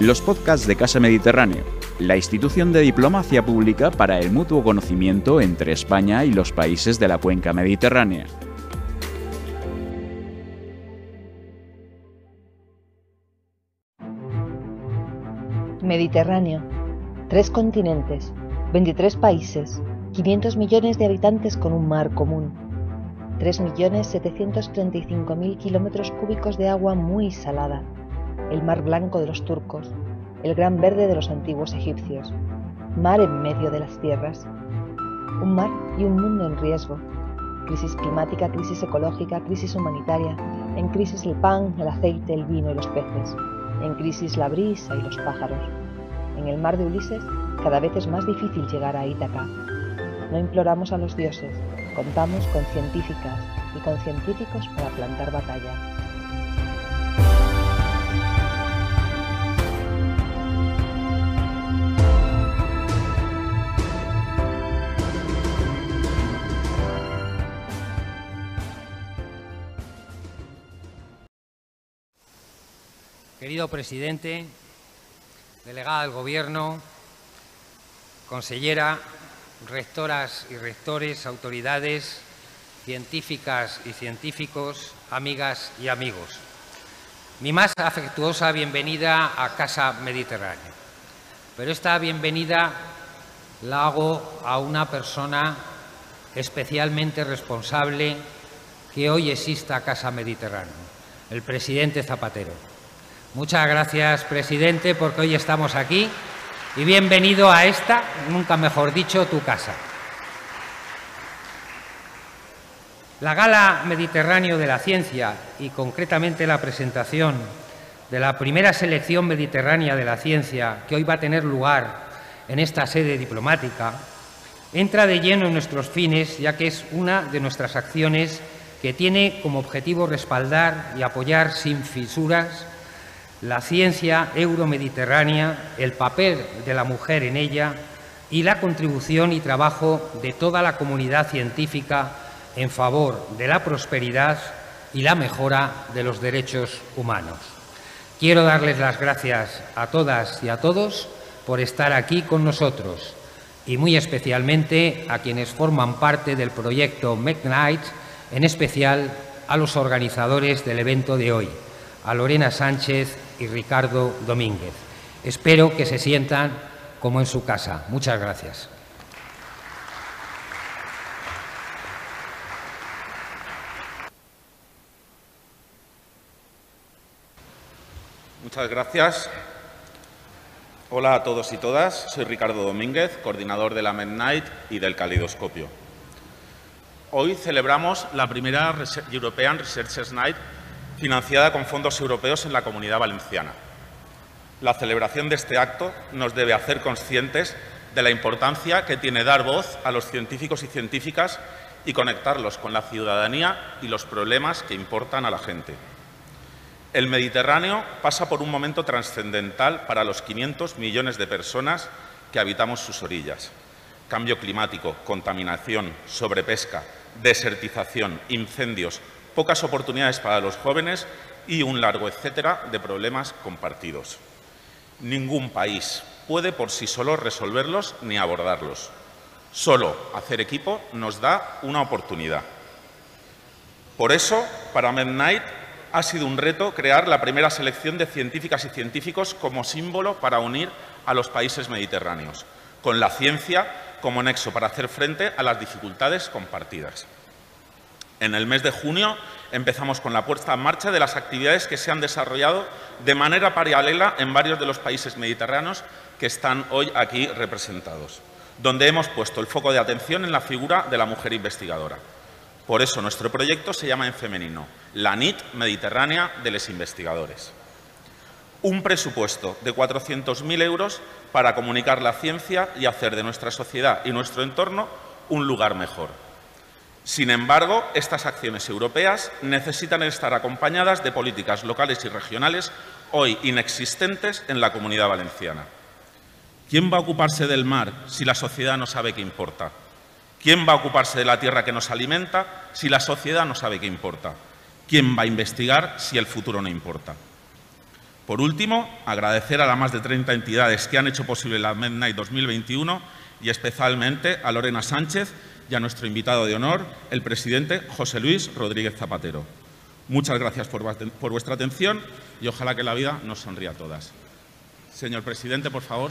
los podcasts de Casa Mediterráneo, la institución de diplomacia pública para el mutuo conocimiento entre España y los países de la cuenca mediterránea. Mediterráneo. Tres continentes, 23 países, 500 millones de habitantes con un mar común. 3.735.000 kilómetros cúbicos de agua muy salada el mar blanco de los turcos, el gran verde de los antiguos egipcios, mar en medio de las tierras. Un mar y un mundo en riesgo. Crisis climática, crisis ecológica, crisis humanitaria. En crisis el pan, el aceite, el vino y los peces. En crisis la brisa y los pájaros. En el mar de Ulises cada vez es más difícil llegar a Ítaca. No imploramos a los dioses, contamos con científicas y con científicos para plantar batalla. Querido presidente, delegada del Gobierno, consellera, rectoras y rectores, autoridades, científicas y científicos, amigas y amigos. Mi más afectuosa bienvenida a Casa Mediterránea. Pero esta bienvenida la hago a una persona especialmente responsable que hoy exista Casa Mediterránea, el presidente Zapatero. Muchas gracias, presidente, porque hoy estamos aquí y bienvenido a esta, nunca mejor dicho, tu casa. La Gala Mediterráneo de la Ciencia y concretamente la presentación de la primera selección mediterránea de la ciencia que hoy va a tener lugar en esta sede diplomática, entra de lleno en nuestros fines, ya que es una de nuestras acciones que tiene como objetivo respaldar y apoyar sin fisuras la ciencia euromediterránea, el papel de la mujer en ella y la contribución y trabajo de toda la comunidad científica en favor de la prosperidad y la mejora de los derechos humanos. Quiero darles las gracias a todas y a todos por estar aquí con nosotros y muy especialmente a quienes forman parte del proyecto McKnight, en especial a los organizadores del evento de hoy, a Lorena Sánchez y Ricardo Domínguez. Espero que se sientan como en su casa. Muchas gracias. Muchas gracias. Hola a todos y todas. Soy Ricardo Domínguez, coordinador de la Midnight y del Calidoscopio. Hoy celebramos la primera European Researchers Night financiada con fondos europeos en la Comunidad Valenciana. La celebración de este acto nos debe hacer conscientes de la importancia que tiene dar voz a los científicos y científicas y conectarlos con la ciudadanía y los problemas que importan a la gente. El Mediterráneo pasa por un momento trascendental para los 500 millones de personas que habitamos sus orillas. Cambio climático, contaminación, sobrepesca, desertización, incendios, pocas oportunidades para los jóvenes y un largo etcétera de problemas compartidos. Ningún país puede por sí solo resolverlos ni abordarlos. Solo hacer equipo nos da una oportunidad. Por eso, para Midnight ha sido un reto crear la primera selección de científicas y científicos como símbolo para unir a los países mediterráneos, con la ciencia como nexo para hacer frente a las dificultades compartidas. En el mes de junio empezamos con la puesta en marcha de las actividades que se han desarrollado de manera paralela en varios de los países mediterráneos que están hoy aquí representados, donde hemos puesto el foco de atención en la figura de la mujer investigadora. Por eso nuestro proyecto se llama en femenino, la NIT Mediterránea de los Investigadores. Un presupuesto de 400.000 euros para comunicar la ciencia y hacer de nuestra sociedad y nuestro entorno un lugar mejor. Sin embargo, estas acciones europeas necesitan estar acompañadas de políticas locales y regionales hoy inexistentes en la comunidad valenciana. ¿Quién va a ocuparse del mar si la sociedad no sabe qué importa? ¿Quién va a ocuparse de la tierra que nos alimenta si la sociedad no sabe qué importa? ¿Quién va a investigar si el futuro no importa? Por último, agradecer a las más de 30 entidades que han hecho posible la Midnight 2021 y especialmente a Lorena Sánchez y a nuestro invitado de honor, el presidente José Luis Rodríguez Zapatero. Muchas gracias por, vuestra atención y ojalá que la vida nos sonría a todas. Señor presidente, por favor.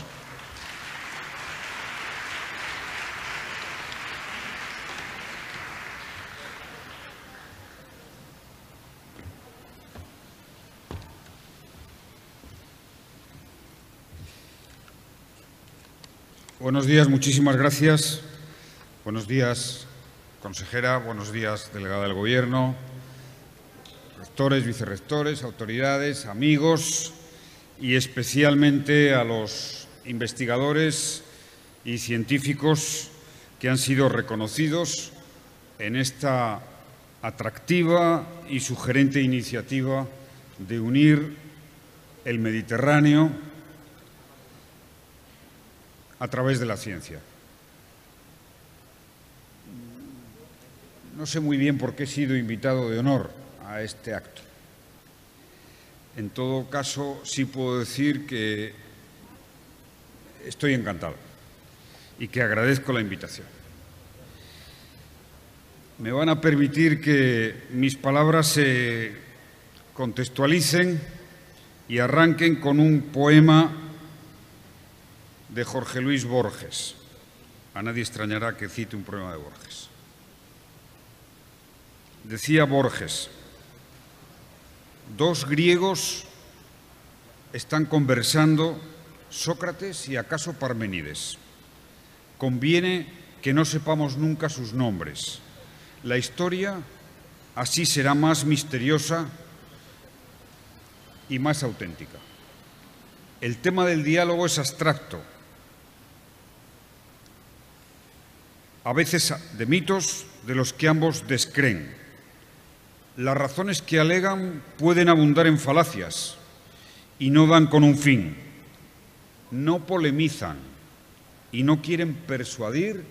Buenos días, muchísimas gracias. Buenos días, consejera. Buenos días, delegada del Gobierno, rectores, vicerrectores, autoridades, amigos y especialmente a los investigadores y científicos que han sido reconocidos en esta atractiva y sugerente iniciativa de unir el Mediterráneo a través de la ciencia. No sé muy bien por qué he sido invitado de honor a este acto. En todo caso, sí puedo decir que estoy encantado y que agradezco la invitación. Me van a permitir que mis palabras se contextualicen y arranquen con un poema de Jorge Luis Borges. A nadie extrañará que cite un poema de Borges. Decía Borges, Dos griegos están conversando, Sócrates y acaso Parmenides. Conviene que no sepamos nunca sus nombres. La historia así será más misteriosa y más auténtica. El tema del diálogo es abstracto, a veces de mitos de los que ambos descreen las razones que alegan pueden abundar en falacias y no dan con un fin. No polemizan y no quieren persuadir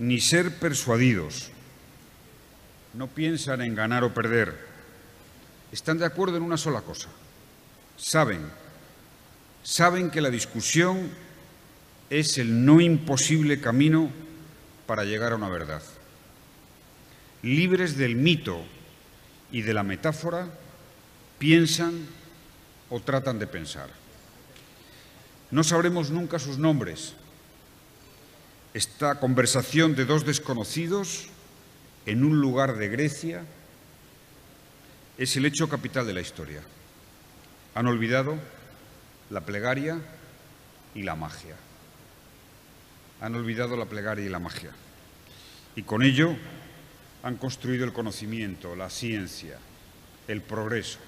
ni ser persuadidos. No piensan en ganar o perder. Están de acuerdo en una sola cosa. Saben, saben que la discusión es el no imposible camino para llegar a una verdad. Libres del mito y de la metáfora piensan o tratan de pensar. No sabremos nunca sus nombres. Esta conversación de dos desconocidos en un lugar de Grecia es el hecho capital de la historia. Han olvidado la plegaria y la magia. Han olvidado la plegaria y la magia. Y con ello han construido el conocimiento, la ciencia, el progreso.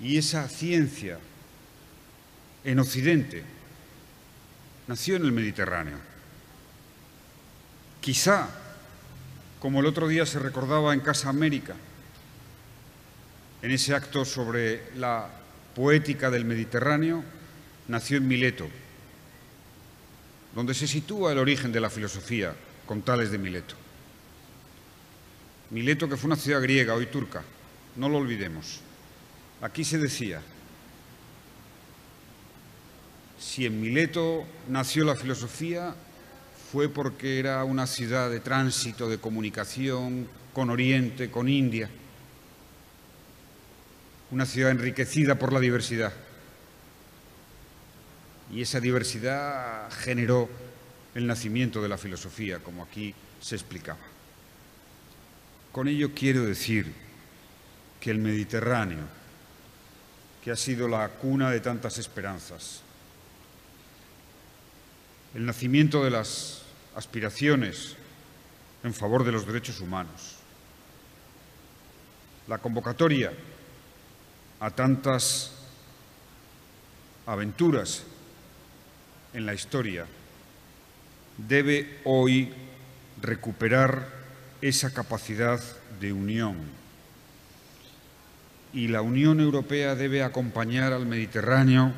Y esa ciencia en Occidente nació en el Mediterráneo. Quizá, como el otro día se recordaba en Casa América, en ese acto sobre la poética del Mediterráneo, nació en Mileto, donde se sitúa el origen de la filosofía con Tales de Mileto. Mileto que fue una ciudad griega, hoy turca, no lo olvidemos. Aquí se decía, si en Mileto nació la filosofía fue porque era una ciudad de tránsito, de comunicación con Oriente, con India, una ciudad enriquecida por la diversidad. Y esa diversidad generó el nacimiento de la filosofía, como aquí se explicaba. Con ello quiero decir que el Mediterráneo, que ha sido la cuna de tantas esperanzas, el nacimiento de las aspiraciones en favor de los derechos humanos, la convocatoria a tantas aventuras en la historia debe hoy recuperar esa capacidad de unión. Y la Unión Europea debe acompañar al Mediterráneo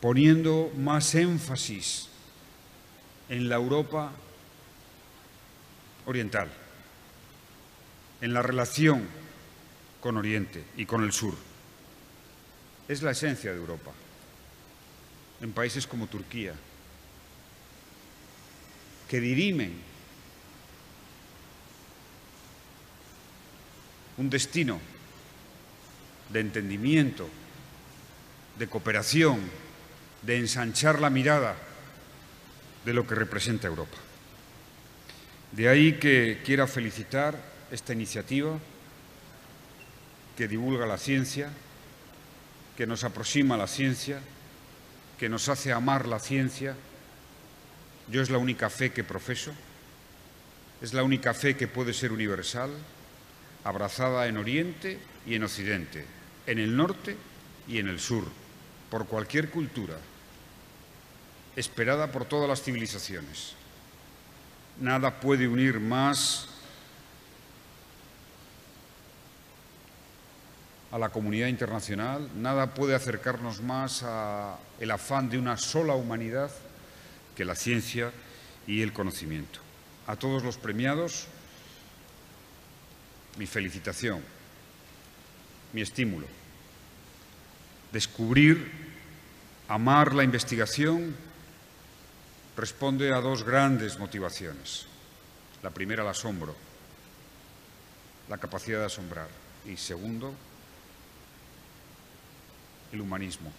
poniendo más énfasis en la Europa oriental, en la relación con Oriente y con el sur. Es la esencia de Europa. En países como Turquía, que dirimen un destino de entendimiento, de cooperación, de ensanchar la mirada de lo que representa Europa. De ahí que quiera felicitar esta iniciativa que divulga la ciencia, que nos aproxima a la ciencia, que nos hace amar la ciencia. Yo es la única fe que profeso, es la única fe que puede ser universal, abrazada en Oriente y en Occidente, en el norte y en el sur, por cualquier cultura, esperada por todas las civilizaciones. Nada puede unir más a la comunidad internacional, nada puede acercarnos más al afán de una sola humanidad que la ciencia y el conocimiento. A todos los premiados, mi felicitación, mi estímulo. Descubrir, amar la investigación responde a dos grandes motivaciones. La primera, el asombro, la capacidad de asombrar. Y segundo, el humanismo,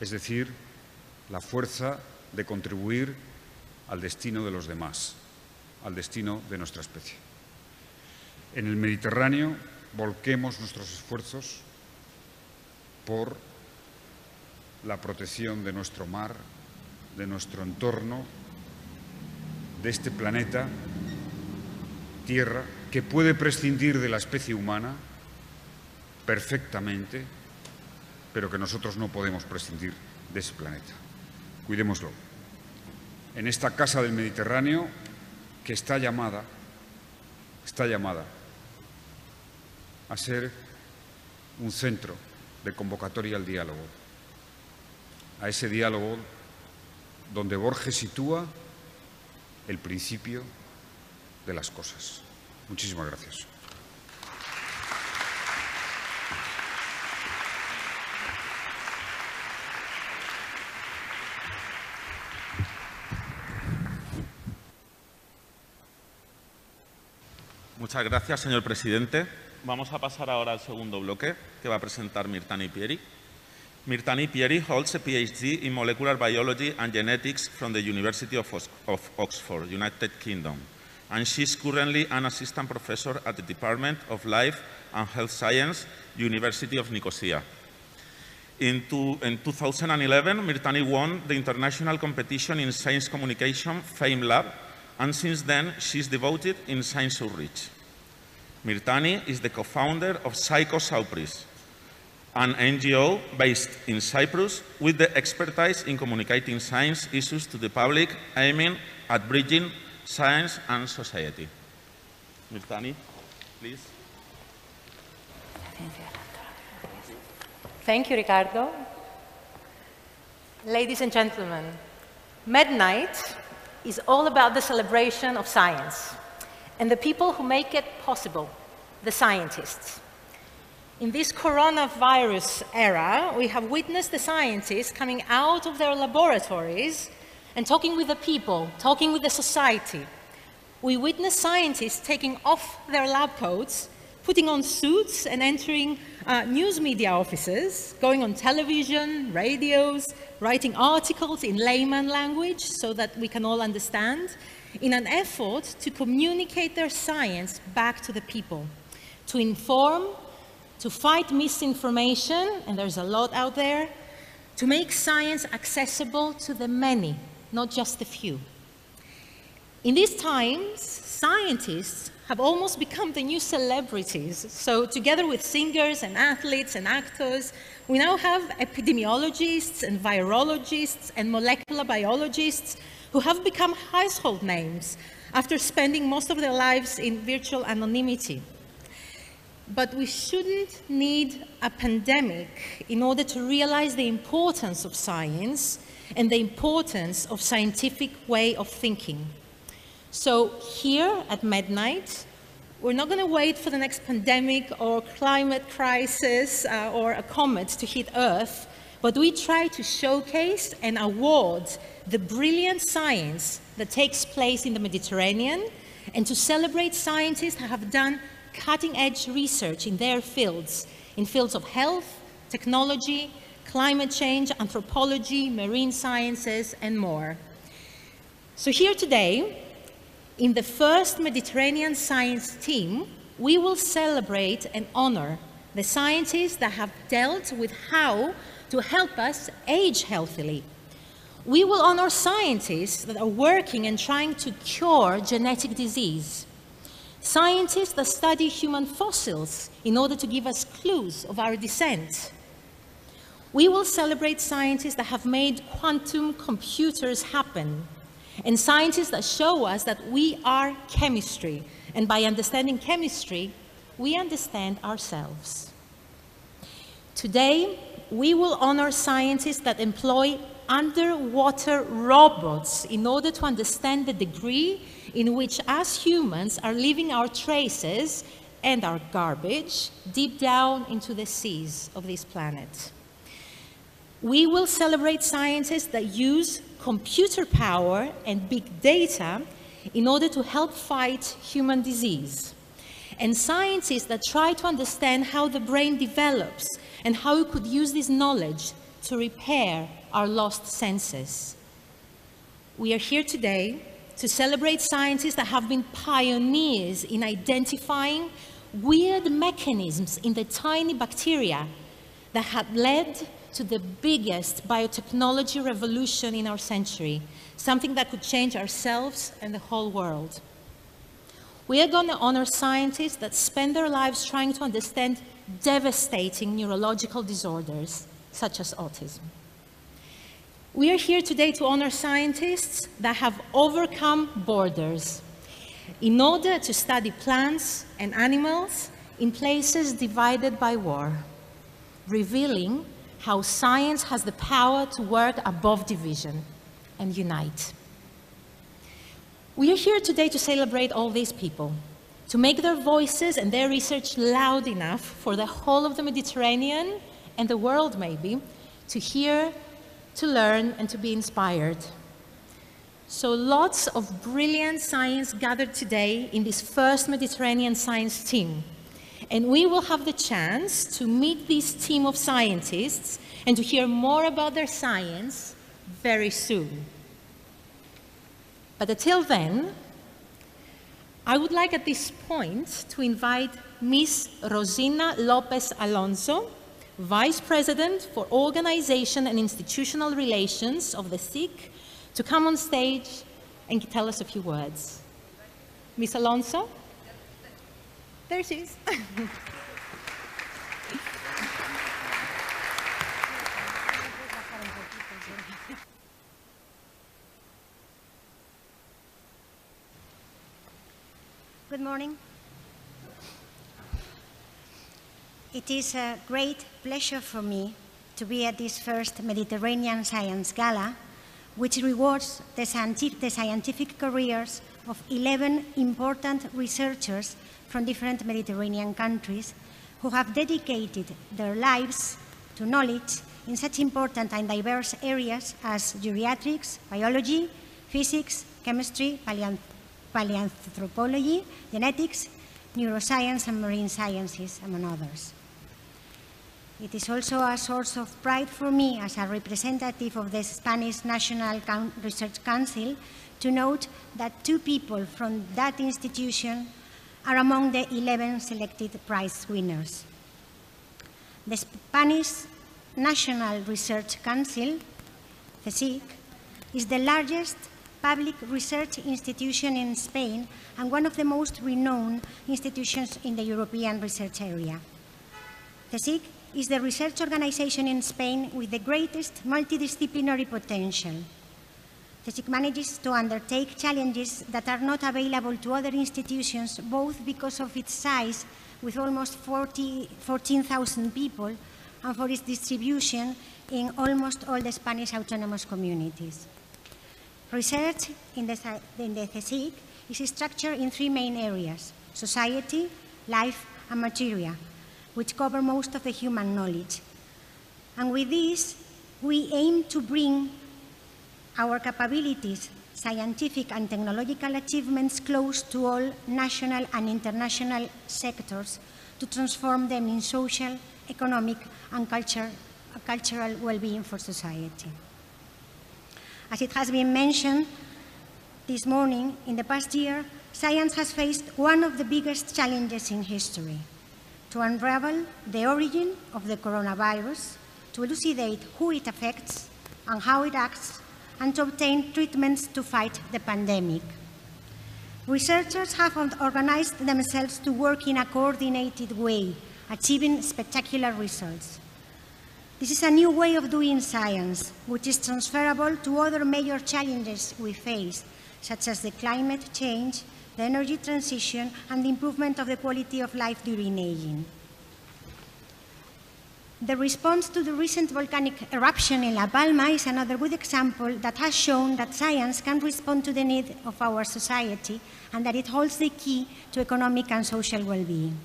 es decir, la fuerza de contribuir al destino de los demás, al destino de nuestra especie. En el Mediterráneo volquemos nuestros esfuerzos por la protección de nuestro mar, de nuestro entorno, de este planeta, Tierra, que puede prescindir de la especie humana perfectamente, pero que nosotros no podemos prescindir de ese planeta. Cuidémoslo. En esta casa del Mediterráneo, que está llamada, está llamada a ser un centro de convocatoria al diálogo, a ese diálogo donde Borges sitúa el principio de las cosas. Muchísimas gracias. Muchas gracias, señor presidente. Vamos a pasar ahora al segundo bloque que va a presentar Mirtani Pieri. Mirtani Pieri holds a PhD in molecular biology and genetics from the University of, of Oxford, United Kingdom, and she's currently an assistant professor at the Department of Life and Health Science, University of Nicosia. In, two, in 2011, Mirtani won the international competition in science communication FAME Lab, and since then, she's devoted in science outreach. Myrtani is the co-founder of Saupris, an NGO based in Cyprus with the expertise in communicating science issues to the public, aiming at bridging science and society. Myrtani, please. Thank you, Ricardo. Ladies and gentlemen, MedNight is all about the celebration of science and the people who make it possible, the scientists. In this coronavirus era, we have witnessed the scientists coming out of their laboratories and talking with the people, talking with the society. We witness scientists taking off their lab coats, putting on suits and entering uh, news media offices, going on television, radios, writing articles in layman language so that we can all understand, in an effort to communicate their science back to the people, to inform, to fight misinformation, and there's a lot out there, to make science accessible to the many, not just the few. In these times, scientists have almost become the new celebrities. So together with singers and athletes and actors, we now have epidemiologists and virologists and molecular biologists who have become household names after spending most of their lives in virtual anonymity. But we shouldn't need a pandemic in order to realize the importance of science and the importance of scientific way of thinking. So here at MedNight, We're not going to wait for the next pandemic or climate crisis uh, or a comet to hit Earth, but we try to showcase and award the brilliant science that takes place in the Mediterranean and to celebrate scientists who have done cutting edge research in their fields, in fields of health, technology, climate change, anthropology, marine sciences, and more. So here today, in the first Mediterranean science team, we will celebrate and honor the scientists that have dealt with how to help us age healthily. We will honor scientists that are working and trying to cure genetic disease. Scientists that study human fossils in order to give us clues of our descent. We will celebrate scientists that have made quantum computers happen and scientists that show us that we are chemistry. And by understanding chemistry, we understand ourselves. Today, we will honor scientists that employ underwater robots in order to understand the degree in which us humans are leaving our traces and our garbage deep down into the seas of this planet. We will celebrate scientists that use computer power and big data in order to help fight human disease. And scientists that try to understand how the brain develops and how we could use this knowledge to repair our lost senses. We are here today to celebrate scientists that have been pioneers in identifying weird mechanisms in the tiny bacteria that had led to the biggest biotechnology revolution in our century, something that could change ourselves and the whole world. We are going to honor scientists that spend their lives trying to understand devastating neurological disorders, such as autism. We are here today to honor scientists that have overcome borders in order to study plants and animals in places divided by war, revealing how science has the power to work above division and unite. We are here today to celebrate all these people, to make their voices and their research loud enough for the whole of the Mediterranean and the world, maybe, to hear, to learn, and to be inspired. So lots of brilliant science gathered today in this first Mediterranean science team. And we will have the chance to meet this team of scientists and to hear more about their science very soon. But until then, I would like at this point to invite Ms. Rosina Lopez Alonso, Vice President for Organization and Institutional Relations of the CSIC, to come on stage and tell us a few words. Ms. Alonso? There she is. Good morning. It is a great pleasure for me to be at this first Mediterranean Science Gala, which rewards the scientific, careers of 11 important researchers from different Mediterranean countries who have dedicated their lives to knowledge in such important and diverse areas as geriatrics, biology, physics, chemistry, paleoanthropology, genetics, neuroscience, and marine sciences, among others. It is also a source of pride for me as a representative of the Spanish National Research Council to note that two people from that institution are among the 11 selected prize winners. The Spanish National Research Council, CSIC, is the largest public research institution in Spain and one of the most renowned institutions in the European research area. CSIC is the research organization in Spain with the greatest multidisciplinary potential CSIC manages to undertake challenges that are not available to other institutions, both because of its size, with almost 14,000 people, and for its distribution in almost all the Spanish autonomous communities. Research in the, in the CSIC is structured in three main areas, society, life, and materia, which cover most of the human knowledge. And with this, we aim to bring our capabilities, scientific and technological achievements close to all national and international sectors to transform them in social, economic, and culture, cultural well-being for society. As it has been mentioned this morning, in the past year, science has faced one of the biggest challenges in history, to unravel the origin of the coronavirus, to elucidate who it affects and how it acts, and to obtain treatments to fight the pandemic. Researchers have organized themselves to work in a coordinated way, achieving spectacular results. This is a new way of doing science, which is transferable to other major challenges we face, such as the climate change, the energy transition, and the improvement of the quality of life during aging. The response to the recent volcanic eruption in La Palma is another good example that has shown that science can respond to the need of our society and that it holds the key to economic and social well-being.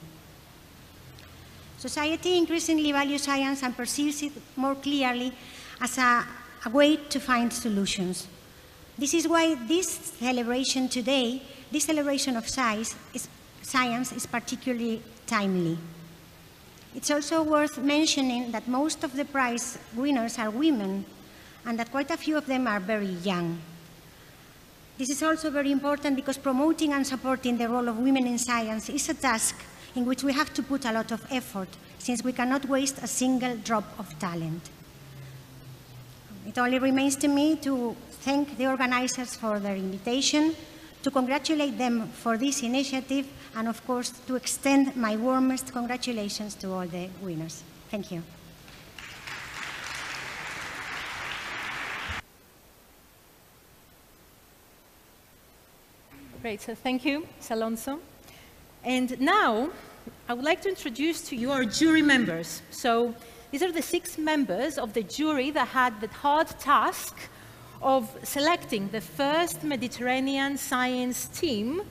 Society increasingly values science and perceives it more clearly as a, a way to find solutions. This is why this celebration today, this celebration of science is, science is particularly timely. It's also worth mentioning that most of the prize winners are women and that quite a few of them are very young. This is also very important because promoting and supporting the role of women in science is a task in which we have to put a lot of effort since we cannot waste a single drop of talent. It only remains to me to thank the organizers for their invitation to congratulate them for this initiative and of course to extend my warmest congratulations to all the winners. Thank you. Great, so thank you, Alonso. And now, I would like to introduce to you our jury members. So these are the six members of the jury that had the hard task of selecting the first Mediterranean science team,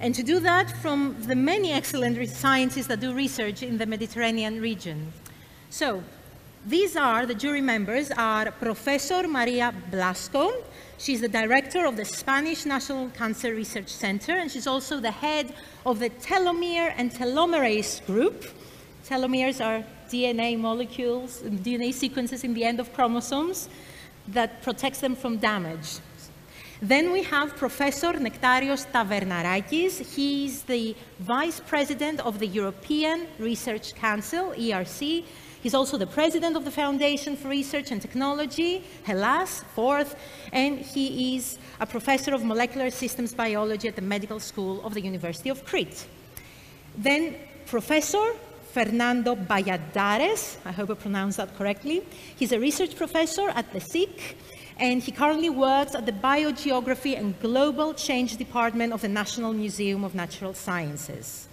and to do that from the many excellent scientists that do research in the Mediterranean region. So, these are, the jury members are Professor Maria Blasco. She's the director of the Spanish National Cancer Research Center, and she's also the head of the telomere and telomerase group. Telomeres are DNA molecules, DNA sequences in the end of chromosomes that protects them from damage. Then we have Professor Nektarios Tavernarakis. He is the Vice President of the European Research Council, ERC. He's also the President of the Foundation for Research and Technology, Hellas, FORTH, and he is a Professor of Molecular Systems Biology at the Medical School of the University of Crete. Then Professor Fernando Valladares, I hope I pronounced that correctly. He's a research professor at the CSIC, and he currently works at the Biogeography and Global Change Department of the National Museum of Natural Sciences.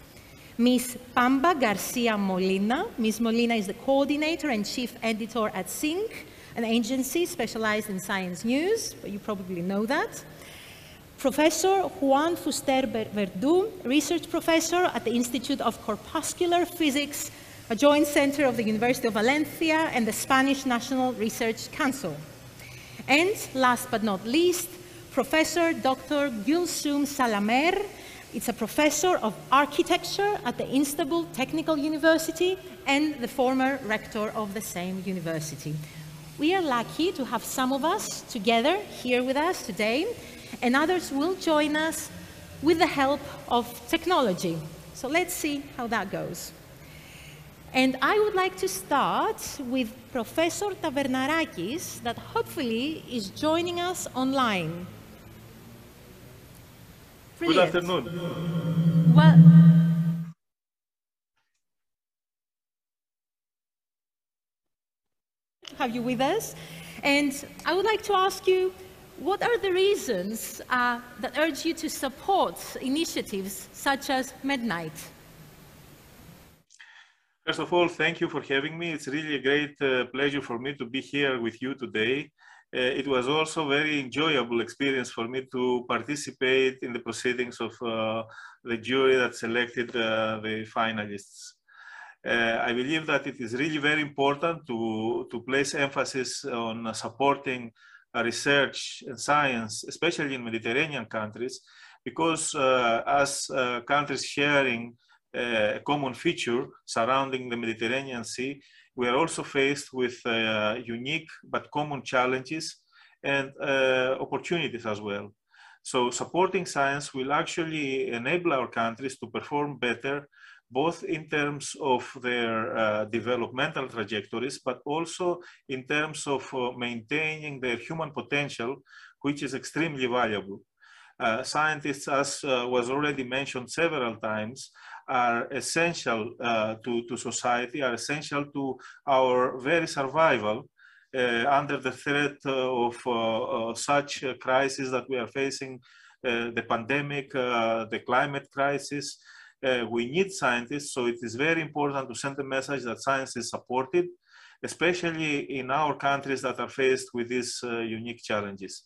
Ms. Pampa Garcia Molina. Ms. Molina is the coordinator and chief editor at SINC, an agency specialized in science news, but you probably know that. Professor Juan Fuster Verdu, research professor at the Institute of Corpuscular Physics, a joint center of the University of Valencia and the Spanish National Research Council. And last but not least, Professor Dr. Gülsün Sağlamer. It's a professor of architecture at the Istanbul Technical University and the former rector of the same university. We are lucky to have some of us together here with us today and others will join us with the help of technology. So let's see how that goes. And I would like to start with Professor Tavernarakis, that hopefully is joining us online. Brilliant. Good afternoon. Well, have you with us. And I would like to ask you what are the reasons uh, that urge you to support initiatives such as Mednight? First of all, thank you for having me. It's really a great uh, pleasure for me to be here with you today uh, it was also a very enjoyable experience for me to participate in the proceedings of uh, the jury that selected uh, the finalists. Uh, I believe that it is really very important to, to place emphasis on supporting research and science, especially in Mediterranean countries, because uh, as uh, countries sharing a common feature surrounding the Mediterranean Sea, we are also faced with uh, unique but common challenges and uh, opportunities as well. So supporting science will actually enable our countries to perform better, both in terms of their uh, developmental trajectories, but also in terms of uh, maintaining their human potential, which is extremely valuable. Uh, scientists, as uh, was already mentioned several times, are essential uh, to, to society, are essential to our very survival uh, under the threat uh, of uh, such crises that we are facing, the pandemic, the climate crisis. we need scientists, so it is very important to send a message that science is supported, especially in our countries that are faced with these unique challenges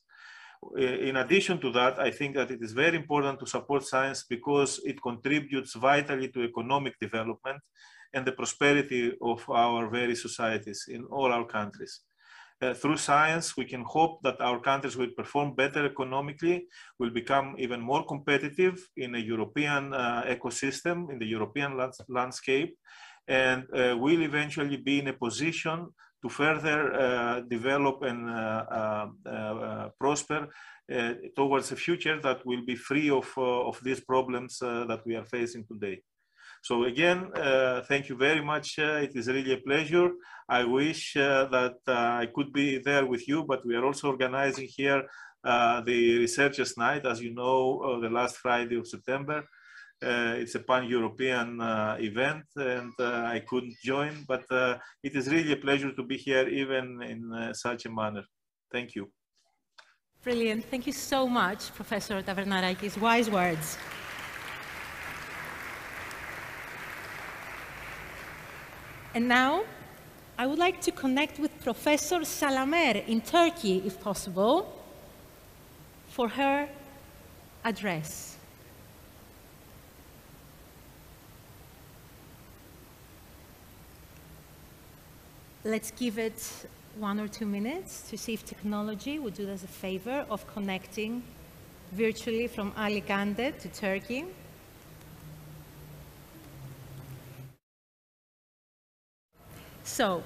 in addition to that, I think that it is very important to support science because it contributes vitally to economic development and the prosperity of our various societies in all our countries. Uh, through science, we can hope that our countries will perform better economically, will become even more competitive in a European uh, ecosystem, in the European landscape, and uh, will eventually be in a position to further uh, develop and uh, uh, prosper towards a future that will be free of, of these problems that we are facing today. So again, uh, thank you very much. Uh, it is really a pleasure. I wish uh, that I could be there with you, but we are also organizing here the Researchers Night, as you know, the last Friday of September. Uh, it's a pan-European uh, event and uh, I couldn't join, but it is really a pleasure to be here even in such a manner. Thank you. Brilliant. Thank you so much, Professor Tavernarakis. Wise words. And now, I would like to connect with Professor Sağlamer in Turkey, if possible, for her address. Let's give it one or two minutes to see if technology would do us a favor of connecting virtually from Alicante to Turkey. So,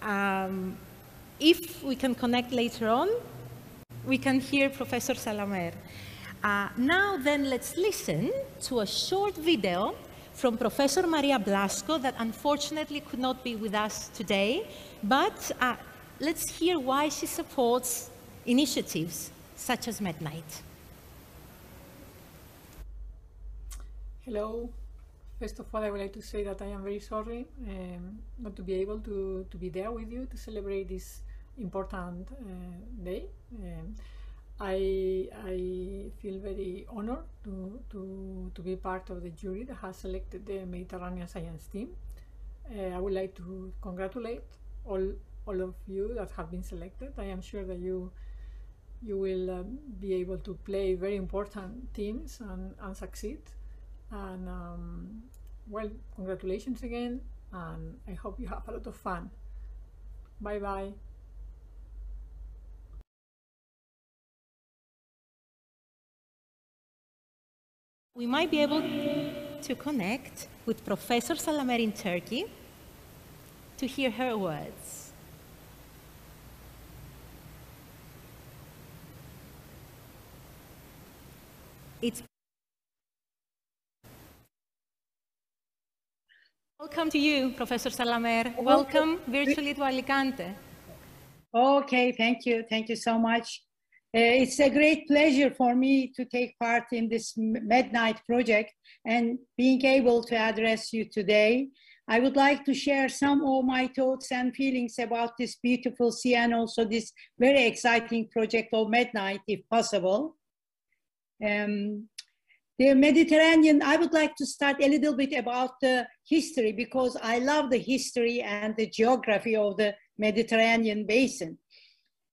um, if we can connect later on, we can hear Professor Sağlamer. Uh, now then, let's listen to a short video from Professor Maria Blasco that unfortunately could not be with us today, but uh, let's hear why she supports initiatives such as Mednight. Hello. First of all, I would like to say that I am very sorry um, not to be able to, to be there with you to celebrate this important uh, day. Um, I, I feel very honored to, to, to be part of the jury that has selected the Mediterranean science team. Uh, I would like to congratulate all, all of you that have been selected. I am sure that you, you will um, be able to play very important teams and, and succeed. And um, well, congratulations again, and I hope you have a lot of fun. Bye bye. We might be able to connect with Professor Sağlamer in Turkey to hear her words. It's Welcome to you, Professor Sağlamer. Welcome virtually to Alicante. Okay, thank you. Thank you so much. Uh, it's a great pleasure for me to take part in this Mednight project and being able to address you today. I would like to share some of my thoughts and feelings about this beautiful sea and also this very exciting project of Mednight, if possible. Um, the Mediterranean, I would like to start a little bit about the history because I love the history and the geography of the Mediterranean basin.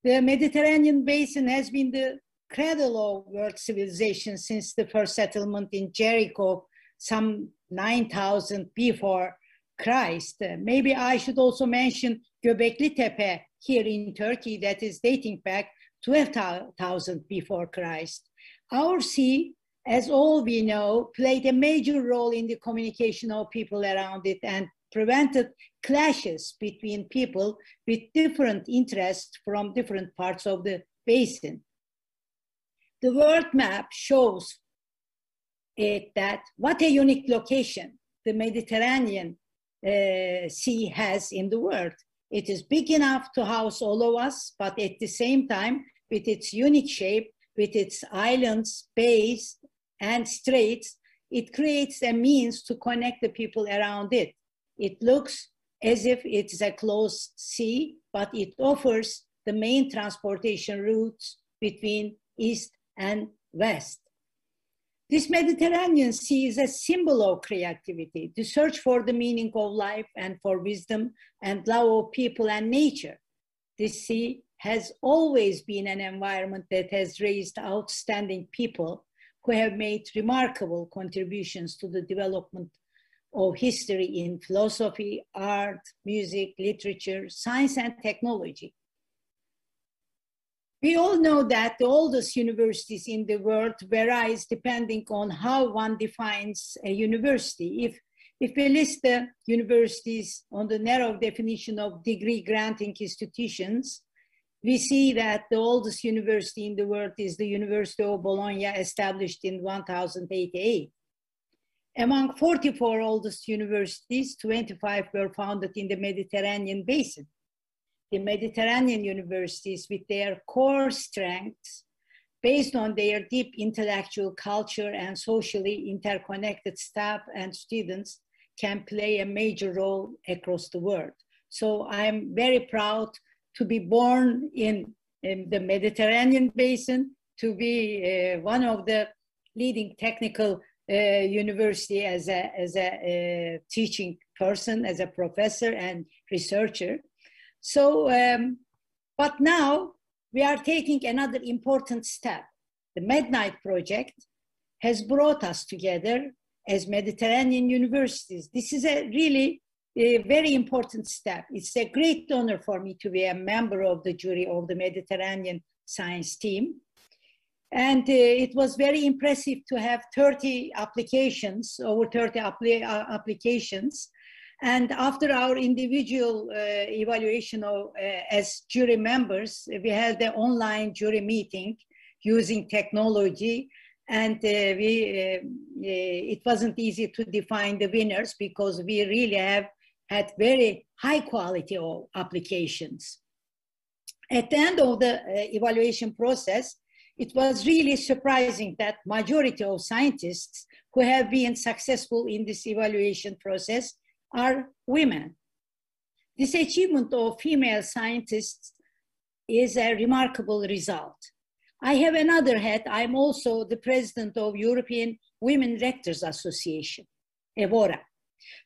The Mediterranean basin has been the cradle of world civilization since the first settlement in Jericho some 9,000 before Christ. Maybe I should also mention Göbekli Tepe here in Turkey that is dating back 12,000 before Christ. Our sea, as all we know, played a major role in the communication of people around it and prevented clashes between people with different interests from different parts of the basin. The world map shows it that what a unique location the Mediterranean uh, Sea has in the world. It is big enough to house all of us, but at the same time, with its unique shape, with its islands, bays, and straits, it creates a means to connect the people around it. It looks as if it's a closed sea, but it offers the main transportation routes between east and west. This Mediterranean Sea is a symbol of creativity, the search for the meaning of life and for wisdom and love of people and nature. This sea has always been an environment that has raised outstanding people who have made remarkable contributions to the development of history in philosophy, art, music, literature, science, and technology. We all know that the oldest universities in the world varies depending on how one defines a university. If, if we list the universities on the narrow definition of degree granting institutions, we see that the oldest university in the world is the University of Bologna, established in 1088. Among 44 oldest universities, 25 were founded in the Mediterranean basin the Mediterranean universities with their core strengths based on their deep intellectual culture and socially interconnected staff and students can play a major role across the world. So I'm very proud to be born in, in the Mediterranean basin, to be uh, one of the leading technical university as a, as a teaching person, as a professor and researcher. So, um, but now we are taking another important step. The MedNight project has brought us together as Mediterranean universities. This is a really a very important step. It's a great honor for me to be a member of the jury of the Mediterranean science team. And uh, it was very impressive to have 30 applications, over 30 uh, applications, and after our individual uh, evaluation of, uh, as jury members, we held an online jury meeting using technology. And uh, we, uh, uh, it wasn't easy to define the winners because we really have had very high quality of applications. At the end of the evaluation process, it was really surprising that majority of scientists who have been successful in this evaluation process are women. This achievement of female scientists is a remarkable result. I have another hat. I'm also the president of European Women Rectors Association, EWORA.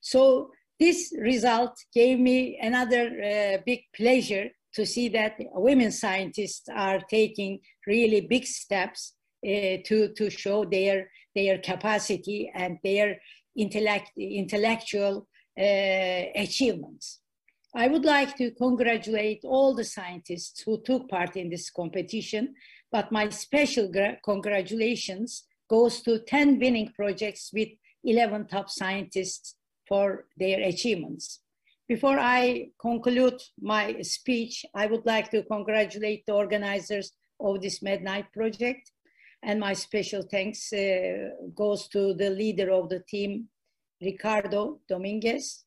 So this result gave me another uh, big pleasure to see that women scientists are taking really big steps uh, to, to show their, their capacity and their intellect, intellectual uh, achievements. I would like to congratulate all the scientists who took part in this competition, but my special congratulations goes to 10 winning projects with 11 top scientists for their achievements. Before I conclude my speech, I would like to congratulate the organizers of this MedNight project. And my special thanks uh, goes to the leader of the team, Ricardo Dominguez.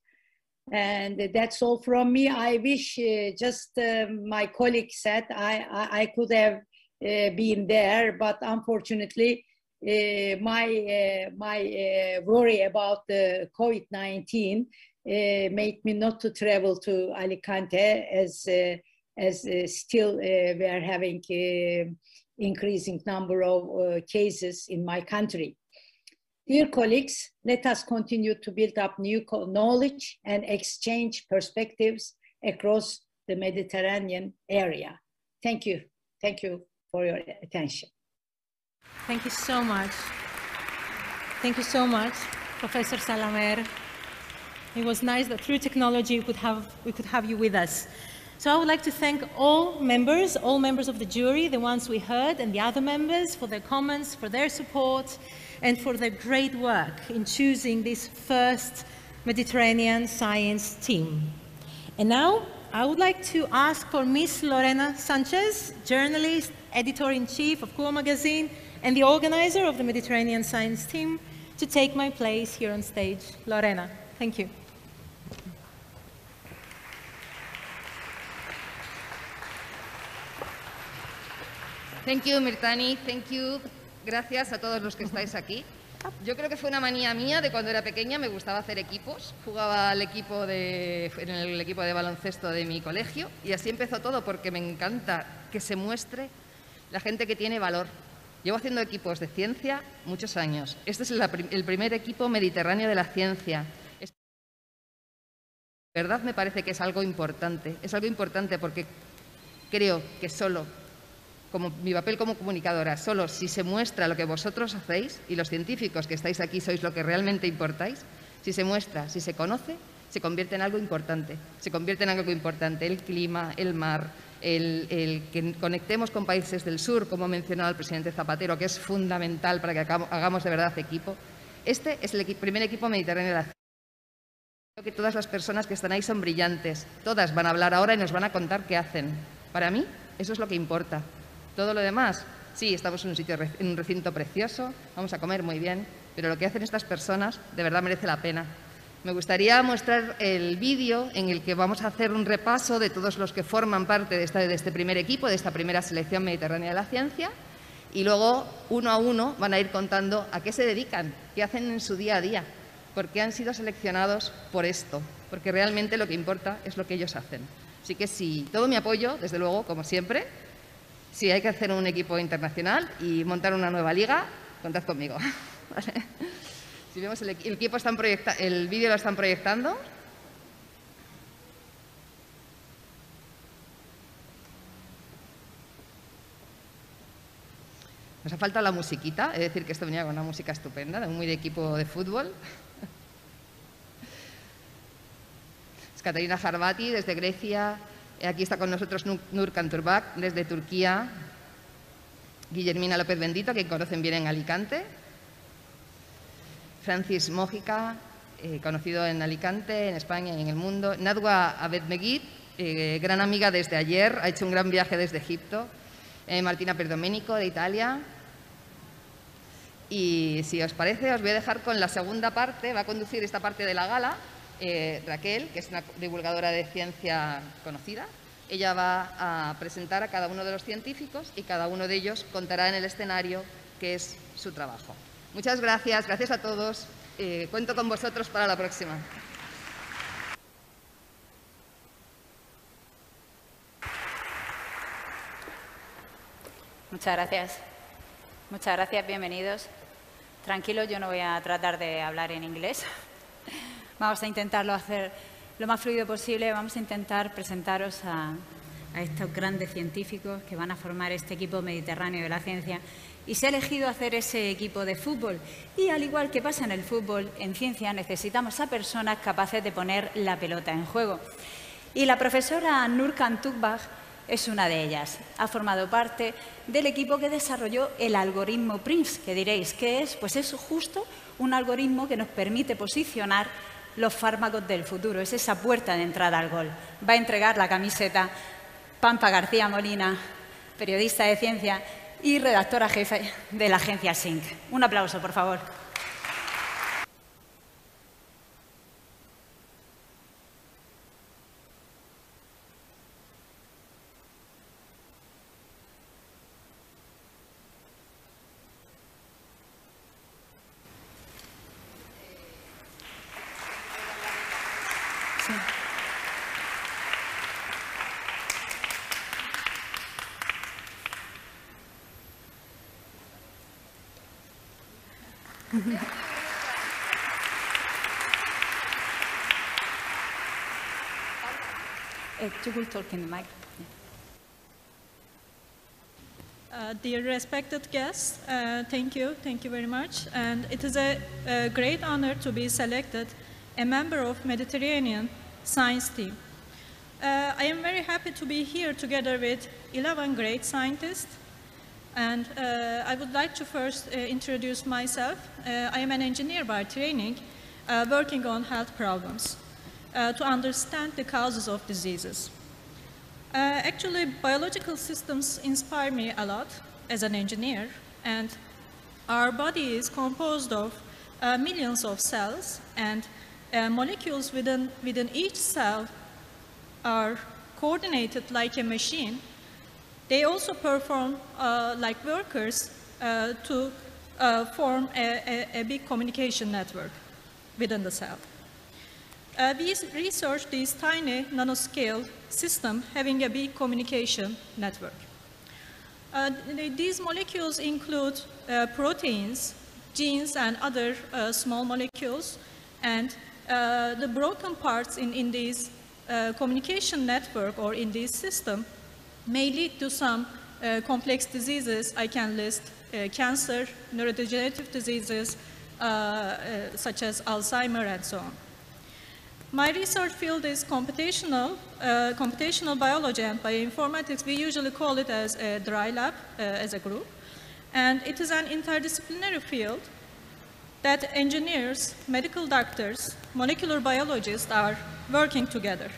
And that's all from me. I wish uh, just uh, my colleague said I, I, I could have uh, been there, but unfortunately, uh, my uh, my worry about the COVID-19 Uh, made me not to travel to Alicante as uh, as uh, still we are having increasing number of cases in my country. Dear colleagues, let us continue to build up new knowledge and exchange perspectives across the Mediterranean area. Thank you. Thank you for your attention. Thank you so much. Thank you so much, Professor Sağlamer. It was nice that through technology we could have, we could have you with us. So I would like to thank all members, all members of the jury, the ones we heard, and the other members for their comments, for their support, and for their great work in choosing this first Mediterranean science team. And now I would like to ask for Miss Lorena Sanchez, journalist, editor-in-chief of Quo magazine, and the organizer of the Mediterranean science team, to take my place here on stage. Lorena, thank you. Thank you, Mirtani. Thank you. Gracias a todos los que estáis aquí. Yo creo que fue una manía mía de cuando era pequeña, me gustaba hacer equipos. Jugaba al equipo de, en el equipo de baloncesto de mi colegio y así empezó todo porque me encanta que se muestre la gente que tiene valor. Llevo haciendo equipos de ciencia muchos años. Este es el primer equipo mediterráneo de la ciencia. verdad me parece que es algo importante. Es algo importante porque creo que solo como mi papel como comunicadora, solo si se muestra lo que vosotros hacéis y los científicos que estáis aquí sois lo que realmente importáis, si se muestra, si se conoce, se convierte en algo importante. Se convierte en algo importante el clima, el mar, el, que conectemos con países del sur, como ha mencionado el presidente Zapatero, que es fundamental para que hagamos de verdad equipo. Este es el primer equipo mediterráneo de la Creo que todas las personas que están ahí son brillantes. Todas van a hablar ahora y nos van a contar qué hacen. Para mí, eso es lo que importa. Todo lo demás, sí, estamos en un sitio, en un recinto precioso, vamos a comer muy bien, pero lo que hacen estas personas de verdad merece la pena. Me gustaría mostrar el vídeo en el que vamos a hacer un repaso de todos los que forman parte de, este primer equipo, de esta primera selección mediterránea de la ciencia, y luego uno a uno van a ir contando a qué se dedican, qué hacen en su día a día, por qué han sido seleccionados por esto, porque realmente lo que importa es lo que ellos hacen. Así que sí, todo mi apoyo, desde luego, como siempre, si hay que hacer un equipo internacional y montar una nueva liga, contad conmigo. Si vemos el, equipo están el vídeo lo están proyectando. Nos ha faltado la musiquita, es decir, que esto venía con una música estupenda, de un muy de equipo de fútbol. Es Caterina Jarbati desde Grecia, Aquí está con nosotros Nur Kanturbak desde Turquía, Guillermina López Bendito, que conocen bien en Alicante, Francis Mójica, eh, conocido en Alicante, en España y en el mundo, Nadwa Abedmegid, eh, gran amiga desde ayer, ha hecho un gran viaje desde Egipto, eh, Martina Perdomenico de Italia. Y si os parece, os voy a dejar con la segunda parte, va a conducir esta parte de la gala, eh, Raquel, que es una divulgadora de ciencia conocida. Ella va a presentar a cada uno de los científicos y cada uno de ellos contará en el escenario qué es su trabajo. Muchas gracias, gracias a todos. Eh, cuento con vosotros para la próxima. Muchas gracias. Muchas gracias, bienvenidos. Tranquilo, yo no voy a tratar de hablar en inglés. Vamos a intentarlo hacer lo más fluido posible. Vamos a intentar presentaros a, estos grandes científicos que van a formar este equipo mediterráneo de la ciencia. Y se ha elegido hacer ese equipo de fútbol. Y al igual que pasa en el fútbol, en ciencia necesitamos a personas capaces de poner la pelota en juego. Y la profesora Nurkan Tukbach es una de ellas. Ha formado parte del equipo que desarrolló el algoritmo PRINCE, que diréis, ¿qué es? Pues es justo un algoritmo que nos permite posicionar los fármacos del futuro, es esa puerta de entrada al gol. Va a entregar la camiseta Pampa García Molina, periodista de ciencia y redactora jefe de la agencia SYNC. Un aplauso, por favor. Talk in the. Uh, dear respected guests, uh, thank you, thank you very much. And it is a, a, great honor to be selected a member of Mediterranean science team. Uh, I am very happy to be here together with 11 great scientists. And uh, I would like to first uh, introduce myself. Uh, I am an engineer by training, working on health problems to understand the causes of diseases. Uh, actually, biological systems inspire me a lot as an engineer, and our body is composed of uh, millions of cells, and uh, molecules within, within each cell are coordinated like a machine. They also perform uh, like workers uh, to uh, form a, a, a big communication network within the cell. Uh, we researched this tiny nanoscale system having a big communication network. Uh, these molecules include uh, proteins, genes, and other uh, small molecules. And uh, the broken parts in, in this uh, communication network or in this system may lead to some complex diseases. I can list cancer, neurodegenerative diseases, such as Alzheimer and so on. My research field is computational, uh, computational biology and bioinformatics. We usually call it as a dry lab, uh, as a group. And it is an interdisciplinary field that engineers, medical doctors, molecular biologists are working together.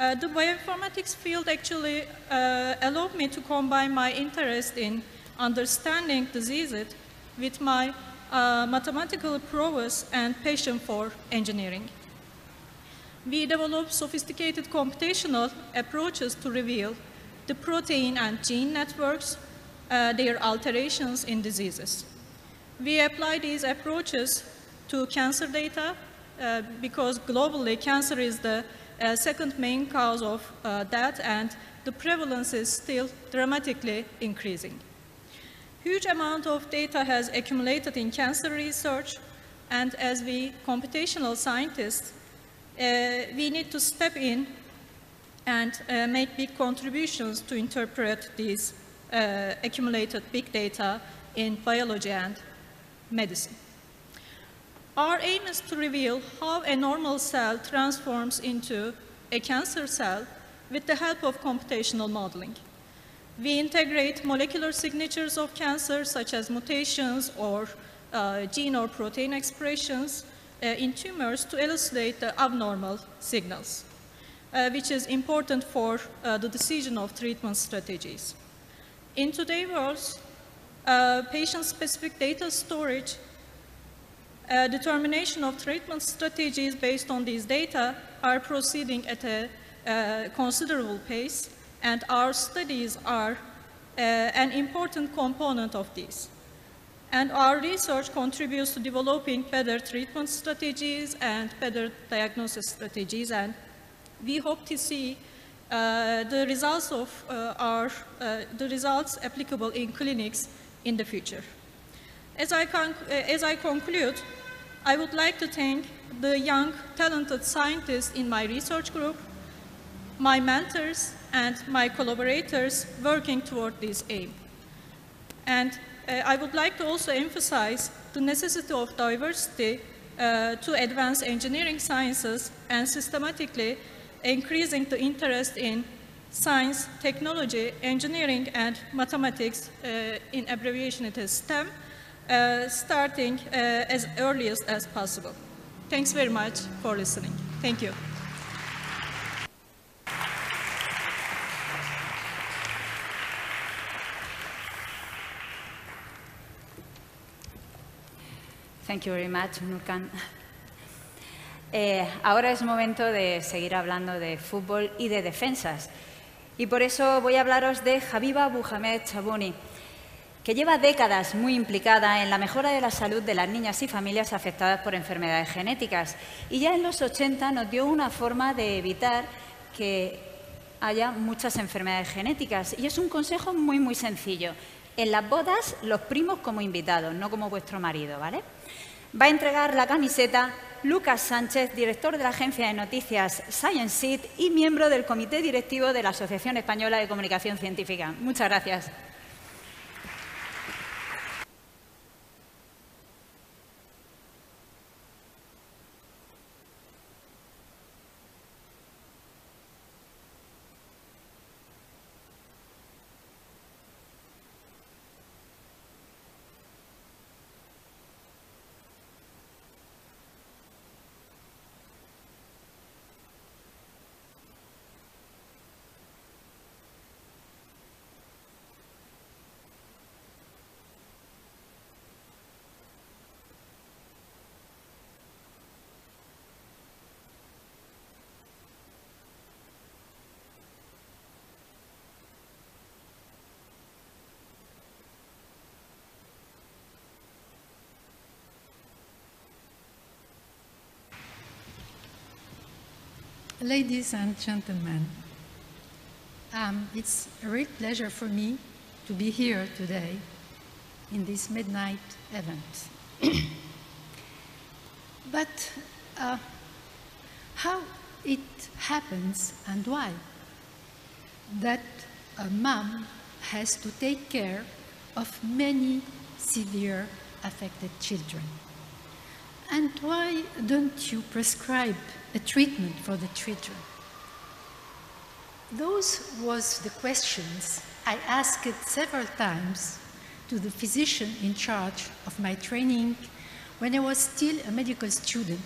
Uh, the bioinformatics field actually uh, allowed me to combine my interest in understanding diseases with my uh, mathematical prowess and passion for engineering we develop sophisticated computational approaches to reveal the protein and gene networks, uh, their alterations in diseases. We apply these approaches to cancer data uh, because globally cancer is the uh, second main cause of uh, death and the prevalence is still dramatically increasing. Huge amount of data has accumulated in cancer research and as we computational scientists, we need to step in and uh, make big contributions to interpret these uh, accumulated big data in biology and medicine. Our aim is to reveal how a normal cell transforms into a cancer cell with the help of computational modeling. We integrate molecular signatures of cancer, such as mutations or uh, gene or protein expressions, uh, in tumors to elucidate the abnormal signals, uh, which is important for uh, the decision of treatment strategies. In today's world, patient-specific data storage uh, determination of treatment strategies based on these data are proceeding at a uh, considerable pace, and our studies are uh, an important component of this. And our research contributes to developing better treatment strategies and better diagnosis strategies. And we hope to see uh, the results of uh, our, uh, the results applicable in clinics in the future. As I, uh, as I conclude, I would like to thank the young, talented scientists in my research group, my mentors, and my collaborators working toward this aim. And uh, I would like to also emphasize the necessity of diversity uh, to advance engineering sciences and systematically increasing the interest in science, technology, engineering, and mathematics, uh, in abbreviation it is STEM, uh, starting uh, as earliest as possible. Thanks very much for listening. Thank you. Thank you very much, Nurkan. Eh, ahora es momento de seguir hablando de fútbol y de defensas. Y por eso voy a hablaros de Habiba Buhamed Chabouni, que lleva décadas muy implicada en la mejora de la salud de las niñas y familias afectadas por enfermedades genéticas. Y ya en los 80 nos dio una forma de evitar que haya muchas enfermedades genéticas. Y es un consejo muy, muy sencillo. En las bodas, los primos como invitados, no como vuestro marido, ¿vale? Va a entregar la camiseta Lucas Sánchez, director de la agencia de noticias Science y miembro del comité directivo de la Asociación Española de Comunicación Científica. Muchas gracias. Ladies and gentlemen, um, it's a real pleasure for me to be here today in this MedNight event. but uh, how it happens and why that a mom has to take care of many severe affected children. And why don't you prescribe a treatment for the children? Those was the questions I asked several times to the physician in charge of my training when I was still a medical student